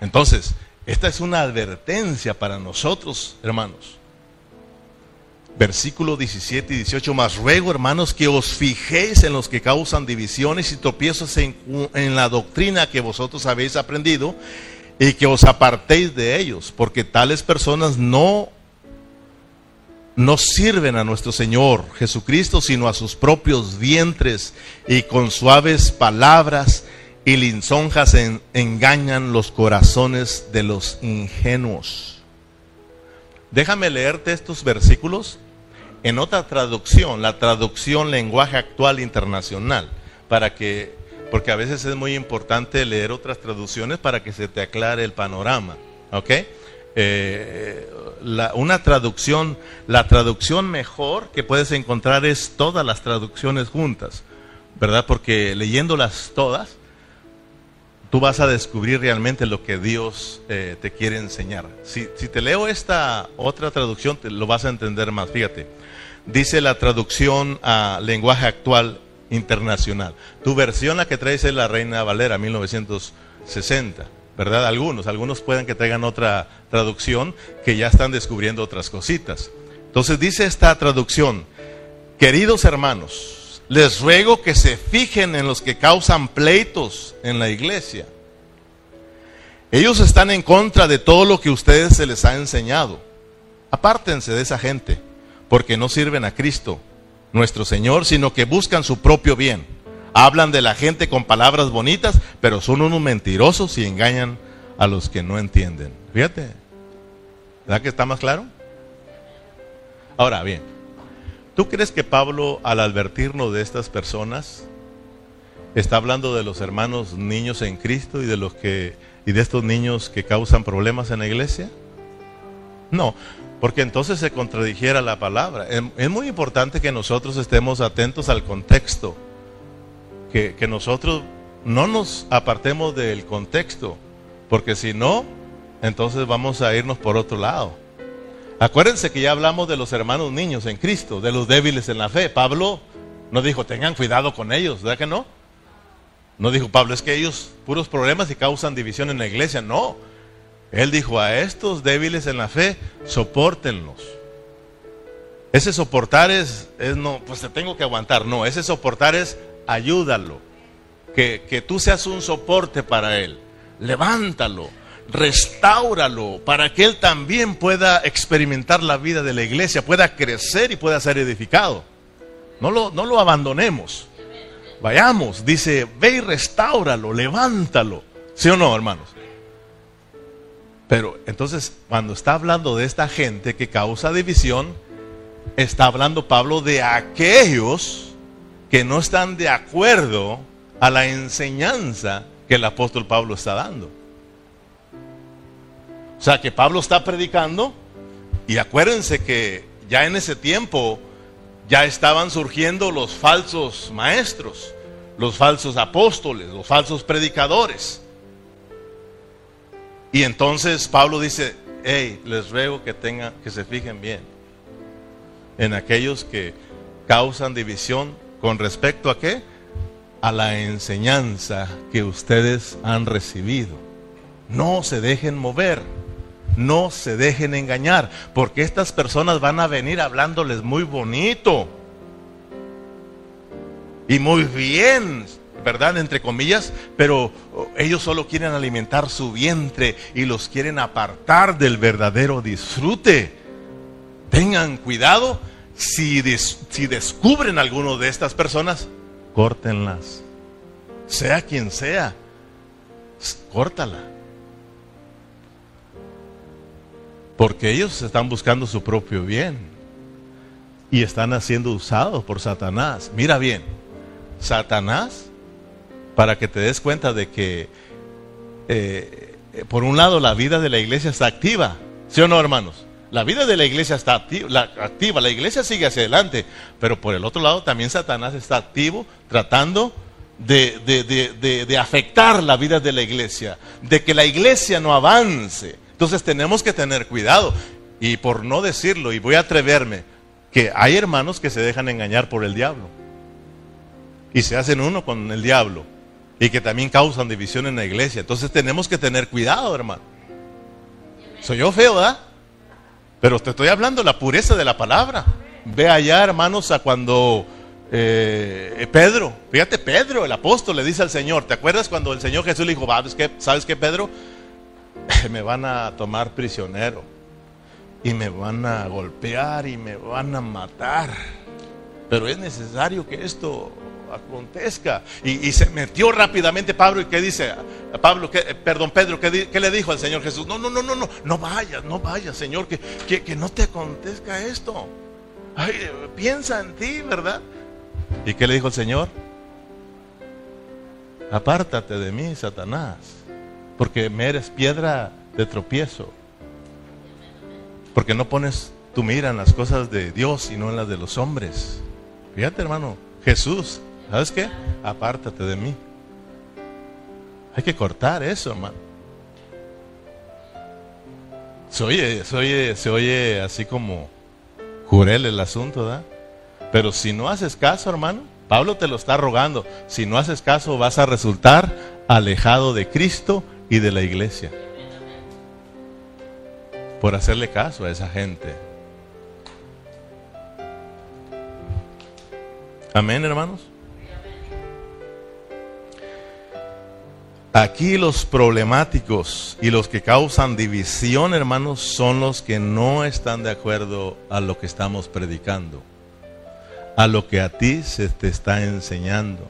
Entonces, esta es una advertencia para nosotros, hermanos. Versículo 17 y 18, más ruego, hermanos, que os fijéis en los que causan divisiones y tropiezos en, en la doctrina que vosotros habéis aprendido y que os apartéis de ellos, porque tales personas no no sirven a nuestro Señor Jesucristo, sino a sus propios vientres, y con suaves palabras y linzonjas engañan los corazones de los ingenuos. Déjame leerte estos versículos en otra traducción, la traducción lenguaje actual internacional, para que porque a veces es muy importante leer otras traducciones para que se te aclare el panorama. ¿Ok? Eh, una traducción, la traducción mejor que puedes encontrar es todas las traducciones juntas, ¿verdad? Porque leyéndolas todas, tú vas a descubrir realmente lo que Dios eh, te quiere enseñar. Si, te leo esta otra traducción, lo vas a entender más. Fíjate, dice la traducción a lenguaje actual, internacional. Tu versión, la que traes es la Reina Valera, 1960, ¿verdad? Algunos, algunos pueden que traigan otra traducción que ya están descubriendo otras cositas. Entonces dice esta traducción, queridos hermanos, les ruego que se fijen en los que causan pleitos en la iglesia. Ellos están en contra de todo lo que ustedes se les ha enseñado. Apártense de esa gente, porque no sirven a Cristo nuestro Señor, sino que buscan su propio bien. Hablan de la gente con palabras bonitas, pero son unos mentirosos y engañan a los que no entienden. Fíjate, ¿verdad que está más claro? Ahora bien, ¿tú crees que Pablo al advertirnos de estas personas está hablando de los hermanos niños en Cristo y de los que y de estos niños que causan problemas en la iglesia? No, porque entonces se contradijera la palabra. Es, muy importante que nosotros estemos atentos al contexto, que, que nosotros no nos apartemos del contexto, porque si no, entonces vamos a irnos por otro lado. Acuérdense que ya hablamos de los hermanos niños en Cristo, de los débiles en la fe. Pablo no dijo, tengan cuidado con ellos, ¿verdad que no? No dijo Pablo, es que ellos puros problemas y causan división en la iglesia. No. Él dijo, a estos débiles en la fe, soportenlos. Ese soportar es, es no, pues te tengo que aguantar. No, ese soportar es ayúdalo. Que, que tú seas un soporte para él. Levántalo, restáuralo, para que él también pueda experimentar la vida de la iglesia, pueda crecer y pueda ser edificado. No lo, no lo abandonemos. Vayamos, dice, ve y restáuralo, levántalo. ¿Sí o no, hermanos? Pero entonces, cuando está hablando de esta gente que causa división, está hablando Pablo de aquellos que no están de acuerdo a la enseñanza que el apóstol Pablo está dando. O sea, que Pablo está predicando y acuérdense que ya en ese tiempo ya estaban surgiendo los falsos maestros, los falsos apóstoles, los falsos predicadores. Y entonces Pablo dice, hey, les ruego que tengan, que se fijen bien en aquellos que causan división con respecto a qué? A la enseñanza que ustedes han recibido. No se dejen mover. No se dejen engañar, porque estas personas van a venir hablándoles muy bonito y muy bien, ¿verdad? Entre comillas, pero ellos solo quieren alimentar su vientre y los quieren apartar del verdadero disfrute. Tengan cuidado, si, si descubren alguno de estas personas, córtenlas. Sea quien sea, córtala. Porque ellos están buscando su propio bien y están siendo usados por Satanás. Mira bien, Satanás, para que te des cuenta de que, eh, por un lado, la vida de la iglesia está activa, ¿sí o no, hermanos? La vida de la iglesia está activa la, iglesia sigue hacia adelante, pero por el otro lado también Satanás está activo tratando de, de, afectar la vida de la iglesia, de que la iglesia no avance. Entonces tenemos que tener cuidado. Y por no decirlo, y voy a atreverme, que hay hermanos que se dejan engañar por el diablo. Y se hacen uno con el diablo. Y que también causan división en la iglesia. Entonces tenemos que tener cuidado, hermano. Soy yo feo, ¿verdad? Pero te estoy hablando de la pureza de la palabra. Ve allá, hermanos, a cuando eh, Pedro, fíjate, Pedro, el apóstol, le dice al Señor, ¿te acuerdas cuando el Señor Jesús le dijo, ¿sabes qué, ¿sabes qué Pedro? me van a tomar prisionero y me van a golpear y me van a matar. Pero es necesario que esto acontezca. Y, se metió rápidamente Pablo y qué dice, Pablo, que, perdón, Pedro, ¿qué, le dijo al Señor Jesús? No, no, no, no, no, no vayas, no vayas, Señor, que, que, que no te acontezca esto. Ay, piensa en ti, ¿verdad? ¿Y qué le dijo el Señor? Apártate de mí, Satanás porque me eres piedra de tropiezo. Porque no pones tu mira en las cosas de Dios y no en las de los hombres. Fíjate, hermano, Jesús, ¿sabes qué? Apártate de mí. Hay que cortar eso, hermano. Se oye, se oye, se oye así como jurel el asunto, ¿verdad? Pero si no haces caso, hermano, Pablo te lo está rogando. Si no haces caso, vas a resultar alejado de Cristo y de la iglesia. Por hacerle caso a esa gente. Amén, hermanos. Aquí los problemáticos y los que causan división, hermanos, son los que no están de acuerdo a lo que estamos predicando, a lo que a ti se te está enseñando.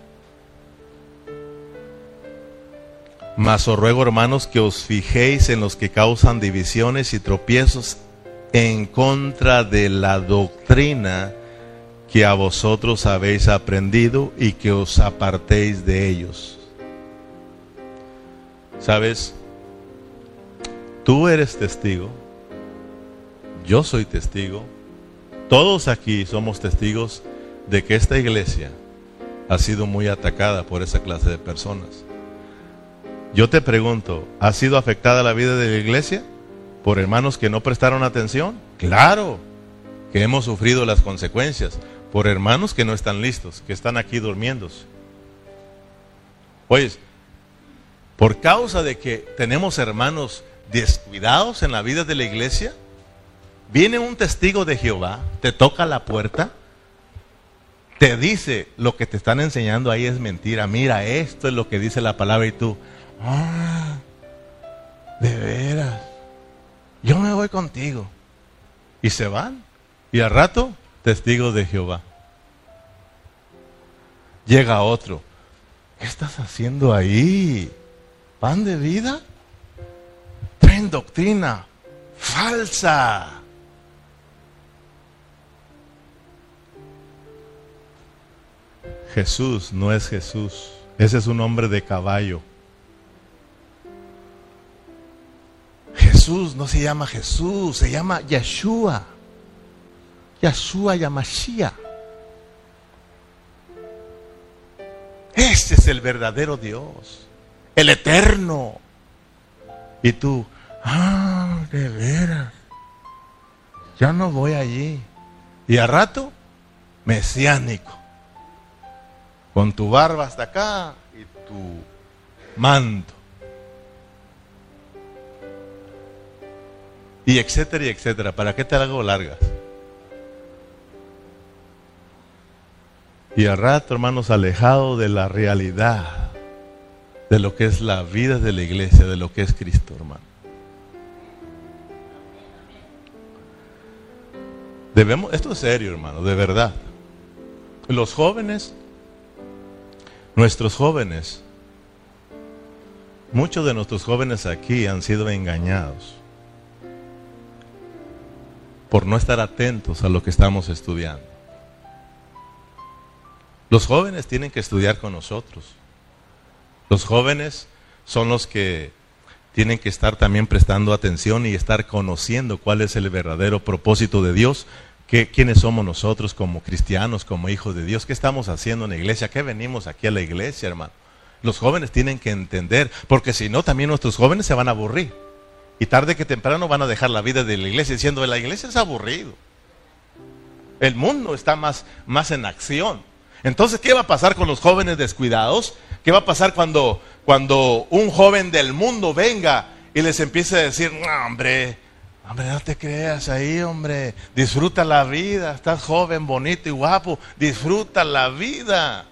Mas os ruego, hermanos, que os fijéis en los que causan divisiones y tropiezos en contra de la doctrina que a vosotros habéis aprendido y que os apartéis de ellos. ¿Sabes? Tú eres testigo, yo soy testigo, todos aquí somos testigos de que esta iglesia ha sido muy atacada por esa clase de personas. Yo te pregunto, ¿ha sido afectada la vida de la iglesia por hermanos que no prestaron atención? Claro, que hemos sufrido las consecuencias por hermanos que no están listos, que están aquí durmiéndose. Oye, por causa de que tenemos hermanos descuidados en la vida de la iglesia, viene un testigo de Jehová, te toca la puerta, te dice lo que te están enseñando ahí es mentira, mira, esto es lo que dice la palabra y tú, ah, de veras, yo me voy contigo. Y se van. Y al rato testigo de Jehová. Llega otro. ¿Qué estás haciendo ahí? ¿Pan de vida? Traen doctrina falsa. Jesús no es Jesús. Ese es un hombre de caballo. Jesús no se llama Jesús, se llama Yeshua. Yahshua Yamashia. Ese es el verdadero Dios, el eterno. Y tú, ah, de veras, ya no voy allí. Y a rato, mesiánico, con tu barba hasta acá y tu manto. Y etcétera y etcétera. ¿Para qué te hago largas? Y a rato, hermanos, alejado de la realidad de lo que es la vida de la iglesia, de lo que es Cristo, hermano. Debemos, esto es serio, hermano, de verdad. Los jóvenes, nuestros jóvenes, muchos de nuestros jóvenes aquí han sido engañados por no estar atentos a lo que estamos estudiando. Los jóvenes tienen que estudiar con nosotros. Los jóvenes son los que tienen que estar también prestando atención y estar conociendo cuál es el verdadero propósito de Dios, que, quiénes somos nosotros como cristianos, como hijos de Dios, qué estamos haciendo en la iglesia, qué venimos aquí a la iglesia, hermano. Los jóvenes tienen que entender, porque si no, también nuestros jóvenes se van a aburrir. Y tarde que temprano van a dejar la vida de la iglesia diciendo, la iglesia es aburrido. El mundo está más, más en acción. Entonces, ¿qué va a pasar con los jóvenes descuidados? ¿Qué va a pasar cuando, cuando un joven del mundo venga y les empiece a decir, no, hombre, hombre, no te creas ahí, hombre, disfruta la vida, estás joven, bonito y guapo, disfruta la vida.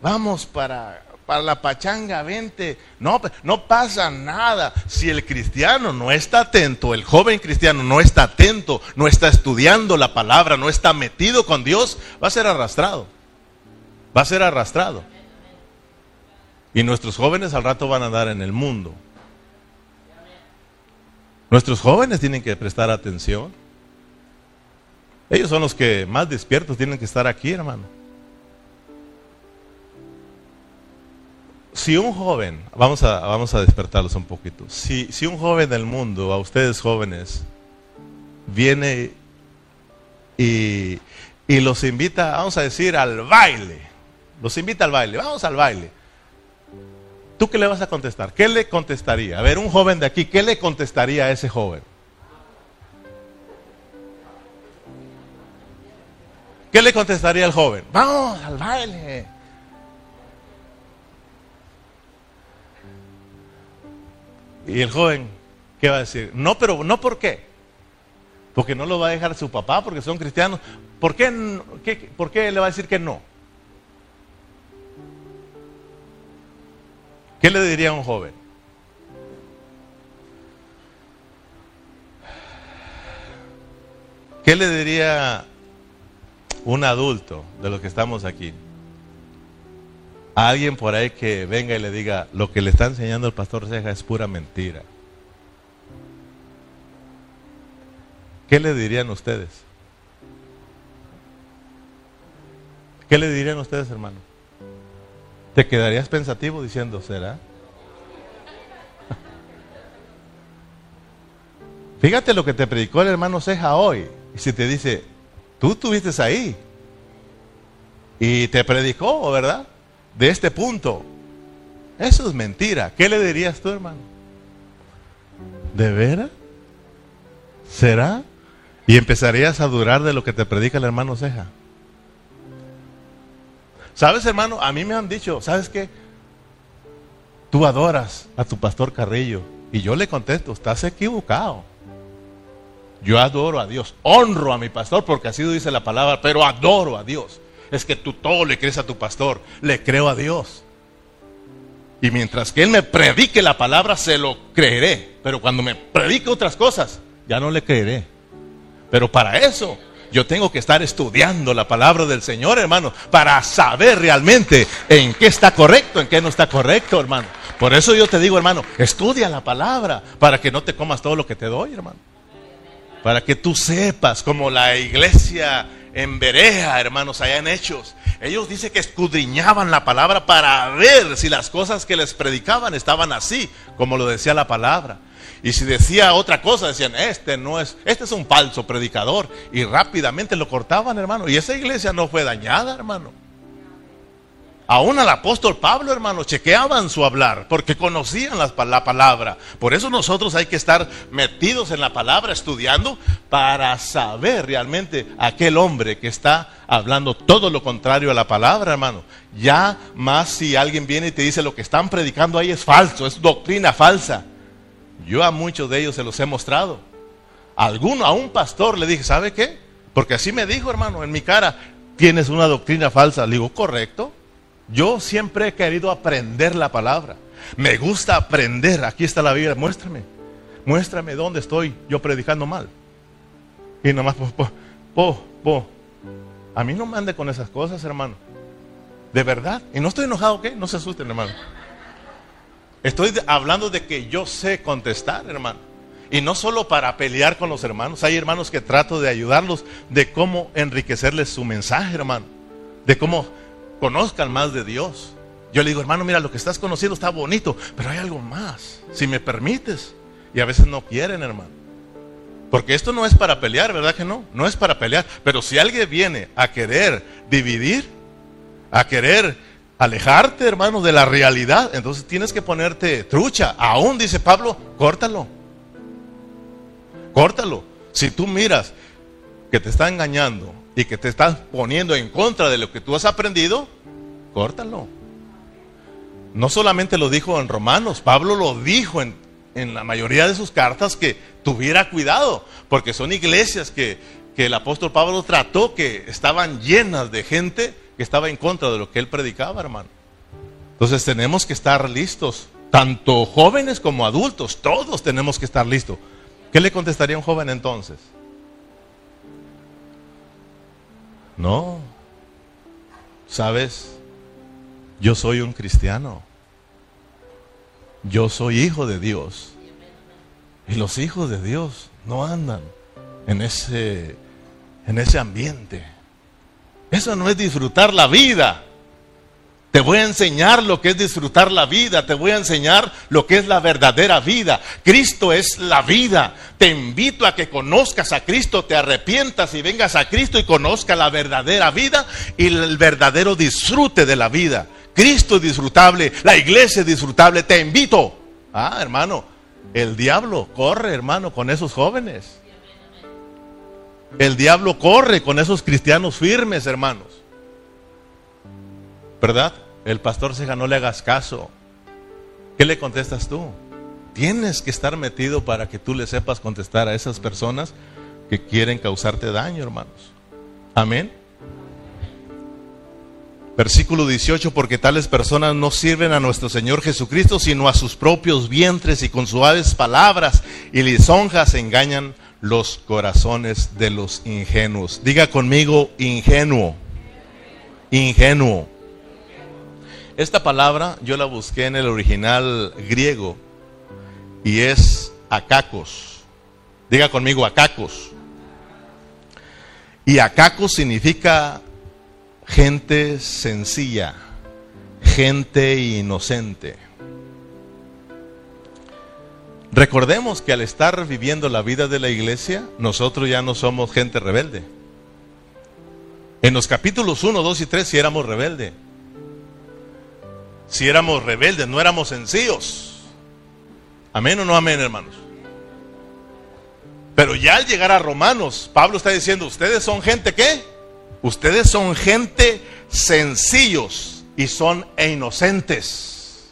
Vamos para, para la pachanga, vente. No, no pasa nada. Si el cristiano no está atento, el joven cristiano no está atento, no está estudiando la palabra, no está metido con Dios, va a ser arrastrado va a ser arrastrado. Y nuestros jóvenes al rato van a andar en el mundo. Nuestros jóvenes tienen que prestar atención. Ellos son los que más despiertos tienen que estar aquí, hermano. Si un joven, vamos a, vamos a despertarlos un poquito, si, si un joven del mundo, a ustedes jóvenes, viene y, y los invita, vamos a decir, al baile, los invita al baile, vamos al baile. ¿Tú qué le vas a contestar? ¿Qué le contestaría? A ver, un joven de aquí, ¿qué le contestaría a ese joven? ¿Qué le contestaría al joven? Vamos al baile. Y el joven, ¿qué va a decir? No, pero no por qué. Porque no lo va a dejar su papá, porque son cristianos. ¿Por qué, ¿Por qué le va a decir que no? ¿Qué le diría a un joven? ¿Qué le diría un adulto de los que estamos aquí? A alguien por ahí que venga y le diga, lo que le está enseñando el pastor Ceja es pura mentira. ¿Qué le dirían ustedes? ¿Qué le dirían ustedes, hermano? ¿Te quedarías pensativo diciendo, será? Fíjate lo que te predicó el hermano Ceja hoy. Y si te dice, tú estuviste ahí. Y te predicó, ¿verdad? De este punto. Eso es mentira. ¿Qué le dirías tú, hermano? ¿De veras? ¿Será? Y empezarías a durar de lo que te predica el hermano Ceja. ¿Sabes, hermano? A mí me han dicho, ¿sabes qué? Tú adoras a tu pastor Carrillo. Y yo le contesto, estás equivocado. Yo adoro a Dios, honro a mi pastor porque así dice la palabra, pero adoro a Dios. Es que tú todo le crees a tu pastor, le creo a Dios. Y mientras que Él me predique la palabra, se lo creeré. Pero cuando me predique otras cosas, ya no le creeré. Pero para eso, yo tengo que estar estudiando la palabra del Señor, hermano, para saber realmente en qué está correcto, en qué no está correcto, hermano. Por eso yo te digo, hermano, estudia la palabra para que no te comas todo lo que te doy, hermano. Para que tú sepas, como la iglesia en Berea, hermanos, allá en Hechos. Ellos dicen que escudriñaban la palabra para ver si las cosas que les predicaban estaban así, como lo decía la palabra. Y si decía otra cosa, decían, este no es, este es un falso predicador. Y rápidamente lo cortaban, hermano. Y esa iglesia no fue dañada, hermano. Aún al apóstol Pablo, hermano, chequeaban su hablar porque conocían la, la, palabra. Por eso nosotros hay que estar metidos en la palabra, estudiando, para saber realmente aquel hombre que está hablando todo lo contrario a la palabra, hermano. Ya más si alguien viene y te dice lo que están predicando ahí es falso, es doctrina falsa. Yo a muchos de ellos se los he mostrado. Alguno, a un pastor le dije, ¿sabe qué? Porque así me dijo, hermano, en mi cara, tienes una doctrina falsa. Le digo, correcto. Yo siempre he querido aprender la palabra. Me gusta aprender. Aquí está la Biblia. Muéstrame. Muéstrame dónde estoy yo predicando mal. Y nomás, po, po, po. A mí no me ande con esas cosas, hermano. De verdad. Y no estoy enojado, ¿qué? No se asusten, hermano. Estoy hablando de que yo sé contestar, hermano. Y no solo para pelear con los hermanos. Hay hermanos que trato de ayudarlos de cómo enriquecerles su mensaje, hermano. De cómo conozcan más de Dios. Yo le digo, hermano, mira, lo que estás conociendo está bonito, pero hay algo más, si me permites. Y a veces no quieren, hermano. Porque esto no es para pelear, ¿verdad que no? No es para pelear. Pero si alguien viene a querer dividir, a querer alejarte, hermano, de la realidad, entonces tienes que ponerte trucha. Aún, dice Pablo, córtalo. Córtalo. Si tú miras que te está engañando y que te estás poniendo en contra de lo que tú has aprendido, córtalo. No solamente lo dijo en Romanos, Pablo lo dijo en, en la mayoría de sus cartas que tuviera cuidado, porque son iglesias que, que el apóstol Pablo trató que estaban llenas de gente que estaba en contra de lo que él predicaba, hermano. Entonces tenemos que estar listos, tanto jóvenes como adultos, todos tenemos que estar listos. ¿Qué le contestaría un joven entonces? No. ¿Sabes? Yo soy un cristiano. Yo soy hijo de Dios. Y los hijos de Dios no andan en ese, en ese ambiente. Eso no es disfrutar la vida. Te voy a enseñar lo que es disfrutar la vida, te voy a enseñar lo que es la verdadera vida. Cristo es la vida. Te invito a que conozcas a Cristo, te arrepientas y vengas a Cristo y conozca la verdadera vida y el verdadero disfrute de la vida. Cristo es disfrutable, la iglesia es disfrutable, te invito. Ah, hermano, el diablo corre, hermano, con esos jóvenes. El diablo corre con esos cristianos firmes, hermanos. ¿Verdad? El pastor se no le hagas caso. ¿Qué le contestas tú? Tienes que estar metido para que tú le sepas contestar a esas personas que quieren causarte daño, hermanos. Amén. Versículo 18, porque tales personas no sirven a nuestro Señor Jesucristo, sino a sus propios vientres y con suaves palabras y lisonjas engañan los corazones de los ingenuos. Diga conmigo ingenuo. Ingenuo. Esta palabra yo la busqué en el original griego y es acacos. Diga conmigo acacos. Y acacos significa gente sencilla, gente inocente. Recordemos que al estar viviendo la vida de la iglesia, nosotros ya no somos gente rebelde. En los capítulos 1, 2 y 3 si éramos rebeldes. Si éramos rebeldes, no éramos sencillos. Amén o no amén, hermanos. Pero ya al llegar a Romanos, Pablo está diciendo, ustedes son gente qué? Ustedes son gente sencillos y son e inocentes.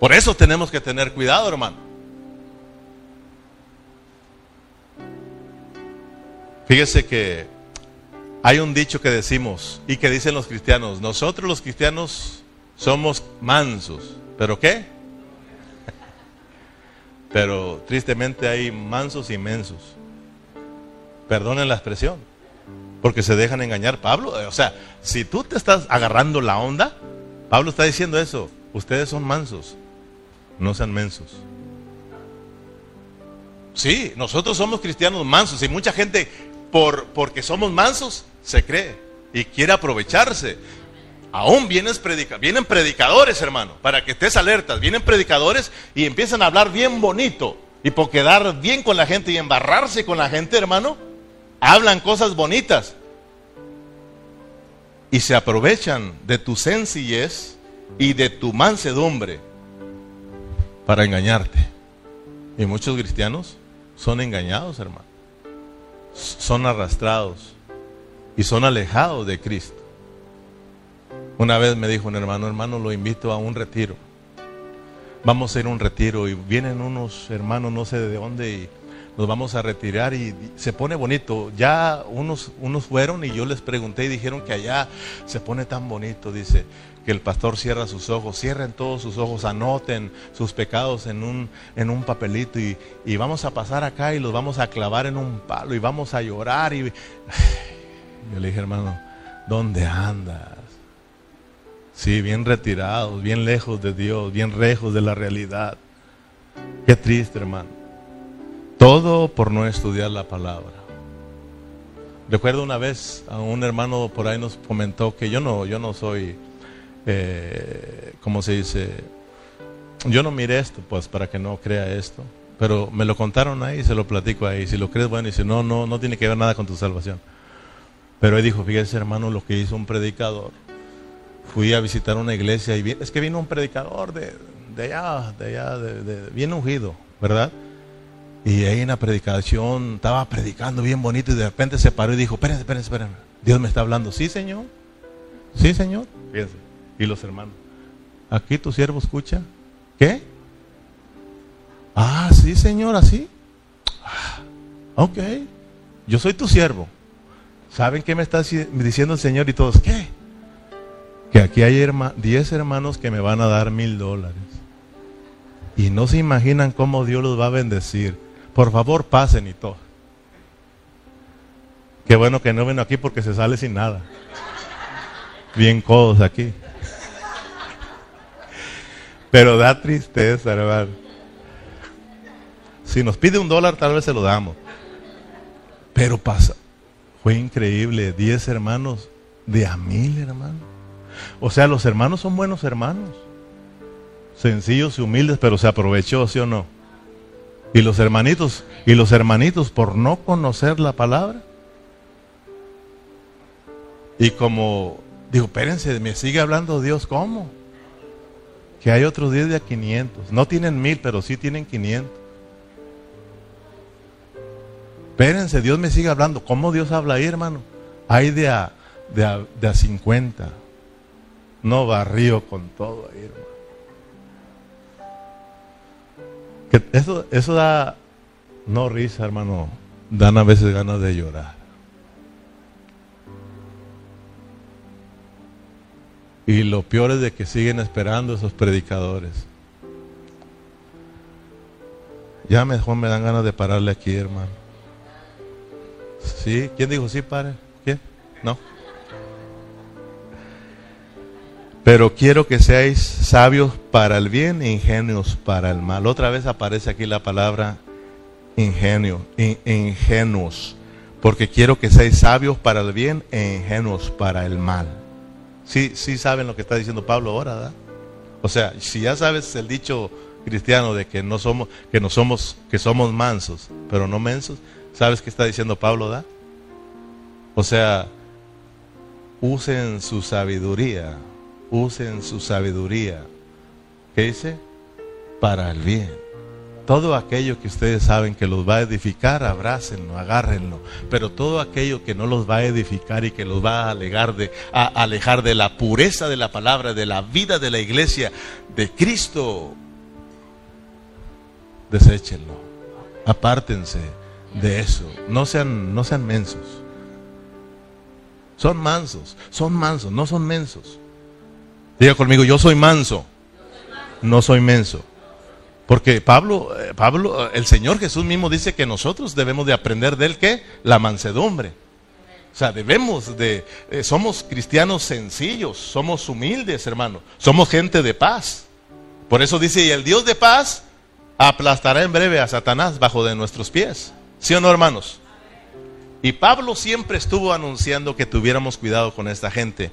Por eso tenemos que tener cuidado, hermano. Fíjese que hay un dicho que decimos y que dicen los cristianos, nosotros los cristianos somos mansos, pero ¿qué? Pero tristemente hay mansos y mensos. Perdonen la expresión, porque se dejan engañar. Pablo, o sea, si tú te estás agarrando la onda, Pablo está diciendo eso, ustedes son mansos, no sean mensos. Sí, nosotros somos cristianos mansos y mucha gente por, porque somos mansos, se cree y quiere aprovecharse. Aún vienen predicadores, hermano, para que estés alertas. Vienen predicadores y empiezan a hablar bien bonito. Y por quedar bien con la gente y embarrarse con la gente, hermano, hablan cosas bonitas. Y se aprovechan de tu sencillez y de tu mansedumbre para engañarte. Y muchos cristianos son engañados, hermano son arrastrados y son alejados de Cristo. Una vez me dijo un hermano, hermano, lo invito a un retiro. Vamos a ir a un retiro y vienen unos hermanos, no sé de dónde, y nos vamos a retirar y se pone bonito. Ya unos, unos fueron y yo les pregunté y dijeron que allá se pone tan bonito, dice que el pastor cierra sus ojos, cierren todos sus ojos, anoten sus pecados en un, en un papelito y, vamos a pasar acá y los vamos a clavar en un palo y vamos a llorar. Y yo le dije, hermano, ¿dónde andas? Sí, bien retirados, bien lejos de Dios, bien lejos de la realidad. Qué triste, hermano. Todo por no estudiar la palabra. Recuerdo una vez a un hermano por ahí nos comentó que yo no, yo no soy eh, ¿cómo se dice? Yo no miré esto, pues, para que no crea esto. Pero me lo contaron ahí, se lo platico ahí. Si lo crees, bueno, y si no, no, no tiene que ver nada con tu salvación. Pero él dijo, fíjese hermano, lo que hizo un predicador. Fui a visitar una iglesia y es que vino un predicador de, allá, de allá, de, bien ungido, ¿verdad? Y ahí en la predicación estaba predicando bien bonito y de repente se paró y dijo, espérense, espérense, espérense. Dios me está hablando. Sí, Señor. Sí, Señor. Fíjense. Y los hermanos, aquí tu siervo escucha. ¿Qué? Ah, sí, Señor, así. Ah, ok, yo soy tu siervo. ¿Saben qué me está diciendo el Señor y todos? ¿Qué? Que aquí hay 10 hermanos que me van a dar mil dólares. Y no se imaginan cómo Dios los va a bendecir. Por favor, pasen y todo. Qué bueno que no ven aquí porque se sale sin nada. Bien codos aquí. Pero da tristeza, hermano. Si nos pide un dólar, tal vez se lo damos. Pero pasa, fue increíble, diez hermanos de a mil, hermano. O sea, los hermanos son buenos hermanos. Sencillos y humildes, pero se aprovechó, ¿sí o no? Y los hermanitos, y los hermanitos por no conocer la palabra. Y como, digo, espérense, me sigue hablando Dios, ¿cómo? Que hay otros 10 de a 500. No tienen mil, pero sí tienen 500. Espérense, Dios me sigue hablando. ¿Cómo Dios habla ahí, hermano? Hay de a, de a, de a 50. No barrío con todo ahí, hermano. Eso, eso da, no risa, hermano. Dan a veces ganas de llorar. Y lo peor es de que siguen esperando esos predicadores. Ya mejor me dan ganas de pararle aquí, hermano. ¿Sí? ¿Quién dijo sí, pare? ¿Quién? No. Pero quiero que seáis sabios para el bien e ingenuos para el mal. Otra vez aparece aquí la palabra ingenio, ingenuos porque quiero que seáis sabios para el bien e ingenuos para el mal. Sí, sí saben lo que está diciendo Pablo ahora, ¿verdad? O sea, si ya sabes el dicho cristiano de que no somos, que no somos, que somos mansos, pero no mensos, ¿sabes qué está diciendo Pablo, da? O sea, usen su sabiduría, usen su sabiduría. ¿Qué dice? Para el bien. Todo aquello que ustedes saben que los va a edificar, abrácenlo, agárrenlo. Pero todo aquello que no los va a edificar y que los va a, alegar de, a alejar de la pureza de la palabra, de la vida de la iglesia, de Cristo, deséchenlo. Apártense de eso. No sean, no sean mensos. Son mansos, son mansos, no son mensos. Diga conmigo, yo soy manso, no soy menso. Porque Pablo, eh, Pablo, el Señor Jesús mismo dice que nosotros debemos de aprender de él que la mansedumbre. O sea, debemos de, eh, somos cristianos sencillos, somos humildes, hermano, somos gente de paz. Por eso dice, y el Dios de paz aplastará en breve a Satanás bajo de nuestros pies. ¿Sí o no, hermanos? Y Pablo siempre estuvo anunciando que tuviéramos cuidado con esta gente.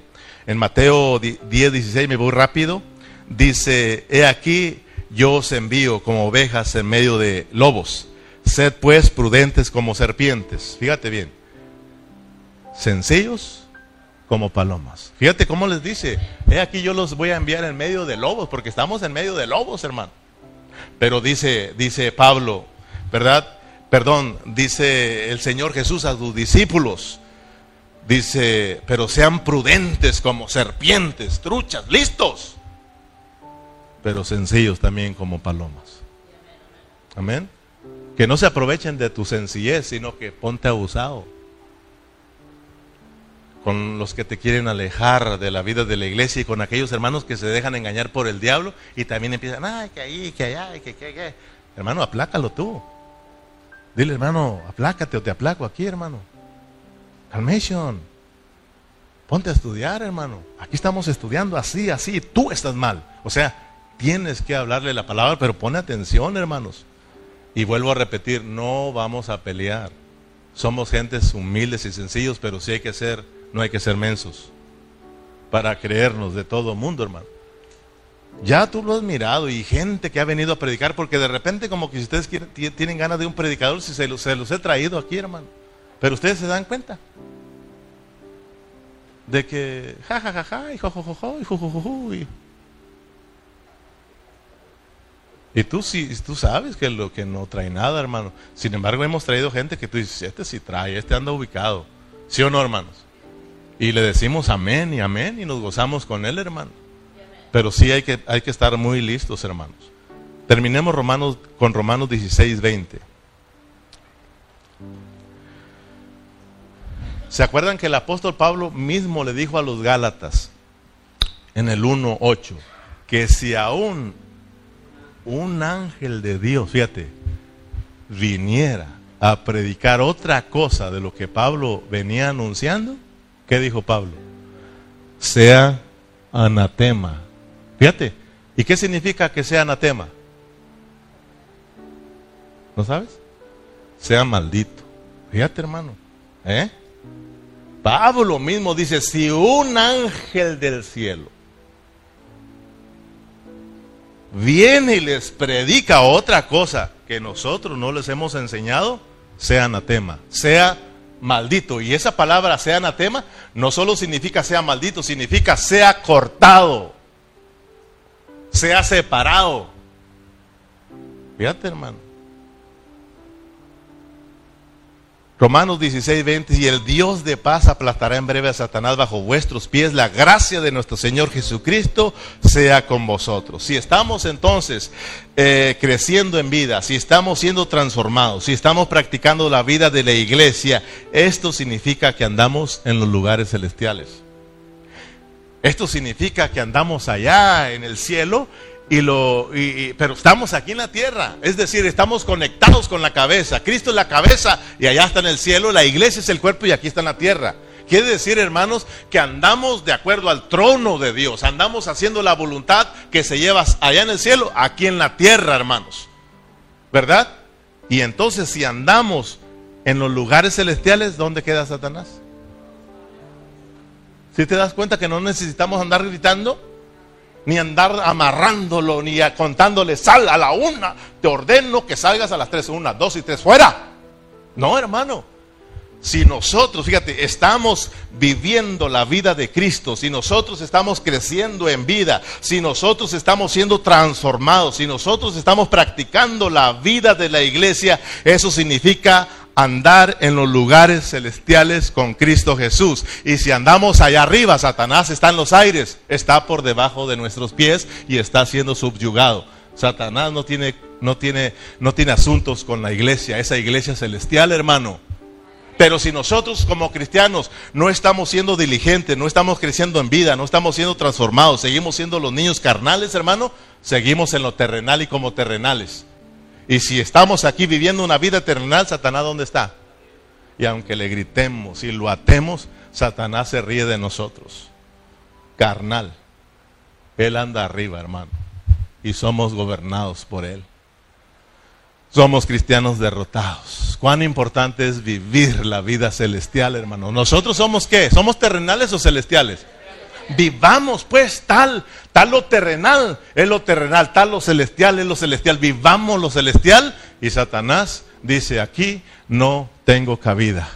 En Mateo 10, 16, me voy rápido, dice, he aquí, yo os envío como ovejas en medio de lobos. Sed pues prudentes como serpientes. Fíjate bien. Sencillos como palomas. Fíjate cómo les dice. He aquí yo los voy a enviar en medio de lobos, porque estamos en medio de lobos, hermano. Pero dice, dice Pablo, ¿verdad? Perdón, dice el Señor Jesús a sus discípulos. Dice, pero sean prudentes como serpientes, truchas, listos pero sencillos también como palomas. Amén. Que no se aprovechen de tu sencillez, sino que ponte abusado. Con los que te quieren alejar de la vida de la iglesia y con aquellos hermanos que se dejan engañar por el diablo y también empiezan, ay, que ahí, que allá, que, que, que. Hermano, aplácalo tú. Dile, hermano, aplácate o te aplaco aquí, hermano. Calmation. Ponte a estudiar, hermano. Aquí estamos estudiando así, así. Tú estás mal. O sea, Tienes que hablarle la palabra, pero pone atención, hermanos. Y vuelvo a repetir, no vamos a pelear. Somos gentes humildes y sencillos, pero sí hay que ser, no hay que ser mensos. Para creernos de todo mundo, hermano. Ya tú lo has mirado y gente que ha venido a predicar, porque de repente como que si ustedes tienen ganas de un predicador, si se los, he traído aquí, hermano. Pero ustedes se dan cuenta de que ja ja ja ja y jo jo jo jo y jo jo y Y tú sí, tú sabes que lo que no trae nada, hermano. Sin embargo, hemos traído gente que tú dices, este sí trae, este anda ubicado. ¿Sí o no, hermanos? Y le decimos amén y amén y nos gozamos con él, hermano. Pero sí hay que, hay que estar muy listos, hermanos. Terminemos Romanos, con Romanos 16, 20. ¿Se acuerdan que el apóstol Pablo mismo le dijo a los Gálatas en el 1.8 que si aún un ángel de Dios, fíjate, viniera a predicar otra cosa de lo que Pablo venía anunciando, ¿qué dijo Pablo? Sea anatema. Fíjate, ¿y qué significa que sea anatema? ¿No sabes? Sea maldito. Fíjate, hermano. ¿Eh? Pablo mismo dice, si un ángel del cielo viene y les predica otra cosa que nosotros no les hemos enseñado, sea anatema, sea maldito. Y esa palabra sea anatema no solo significa sea maldito, significa sea cortado, sea separado. Fíjate, hermano. Romanos 16, 20, y el Dios de paz aplastará en breve a Satanás bajo vuestros pies. La gracia de nuestro Señor Jesucristo sea con vosotros. Si estamos entonces eh, creciendo en vida, si estamos siendo transformados, si estamos practicando la vida de la iglesia, esto significa que andamos en los lugares celestiales. Esto significa que andamos allá en el cielo y lo, pero estamos aquí en la tierra, es decir, estamos conectados con la cabeza. Cristo es la cabeza y allá está en el cielo, la iglesia es el cuerpo y aquí está en la tierra. Quiere decir, hermanos, que andamos de acuerdo al trono de Dios, andamos haciendo la voluntad que se lleva allá en el cielo, aquí en la tierra, hermanos. ¿Verdad? Y entonces si andamos en los lugares celestiales, ¿dónde queda Satanás? Si te das cuenta que no necesitamos andar gritando, ni andar amarrándolo, ni contándole, sal a la una, te ordeno que salgas a las tres, una, dos y tres, fuera. No, hermano. Si nosotros, fíjate, estamos viviendo la vida de Cristo, si nosotros estamos creciendo en vida, si nosotros estamos siendo transformados, si nosotros estamos practicando la vida de la iglesia, eso significa andar en los lugares celestiales con Cristo Jesús. Y si andamos allá arriba, Satanás está en los aires, está por debajo de nuestros pies y está siendo subyugado. Satanás no tiene, no tiene, no tiene asuntos con la iglesia, esa iglesia celestial, hermano. Pero si nosotros como cristianos no estamos siendo diligentes, no estamos creciendo en vida, no estamos siendo transformados, seguimos siendo los niños carnales, hermano, seguimos en lo terrenal y como terrenales. Y si estamos aquí viviendo una vida terrenal, Satanás ¿dónde está? Y aunque le gritemos y lo atemos, Satanás se ríe de nosotros. Carnal. Él anda arriba, hermano. Y somos gobernados por Él. Somos cristianos derrotados. Cuán importante es vivir la vida celestial, hermano. ¿Nosotros somos qué? ¿Somos terrenales o celestiales? Vivamos pues tal, tal lo terrenal es lo terrenal, tal lo celestial es lo celestial. Vivamos lo celestial y Satanás dice, aquí no tengo cabida.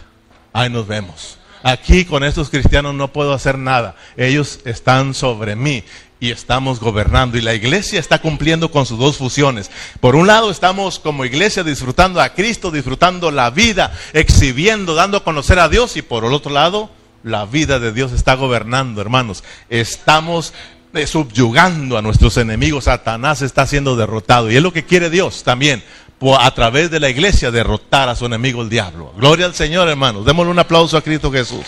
Ahí nos vemos. Aquí con estos cristianos no puedo hacer nada. Ellos están sobre mí y estamos gobernando. Y la iglesia está cumpliendo con sus dos fusiones. Por un lado estamos como iglesia disfrutando a Cristo, disfrutando la vida, exhibiendo, dando a conocer a Dios. Y por el otro lado la vida de Dios está gobernando, hermanos. Estamos eh, subyugando a nuestros enemigos. Satanás está siendo derrotado. Y es lo que quiere Dios también. A través de la iglesia derrotar a su enemigo el diablo. Gloria al Señor, hermanos. Démosle un aplauso a Cristo Jesús.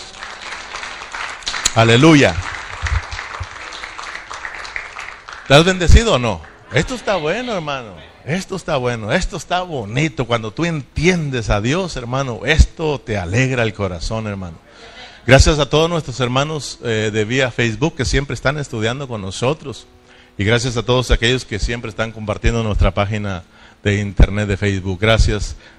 Aleluya. ¿Te has bendecido o no? Esto está bueno, hermano. Esto está bueno. Esto está bonito. Cuando tú entiendes a Dios, hermano, esto te alegra el corazón, hermano. Gracias a todos nuestros hermanos eh, de vía Facebook que siempre están estudiando con nosotros. Y gracias a todos aquellos que siempre están compartiendo nuestra página de internet de Facebook. Gracias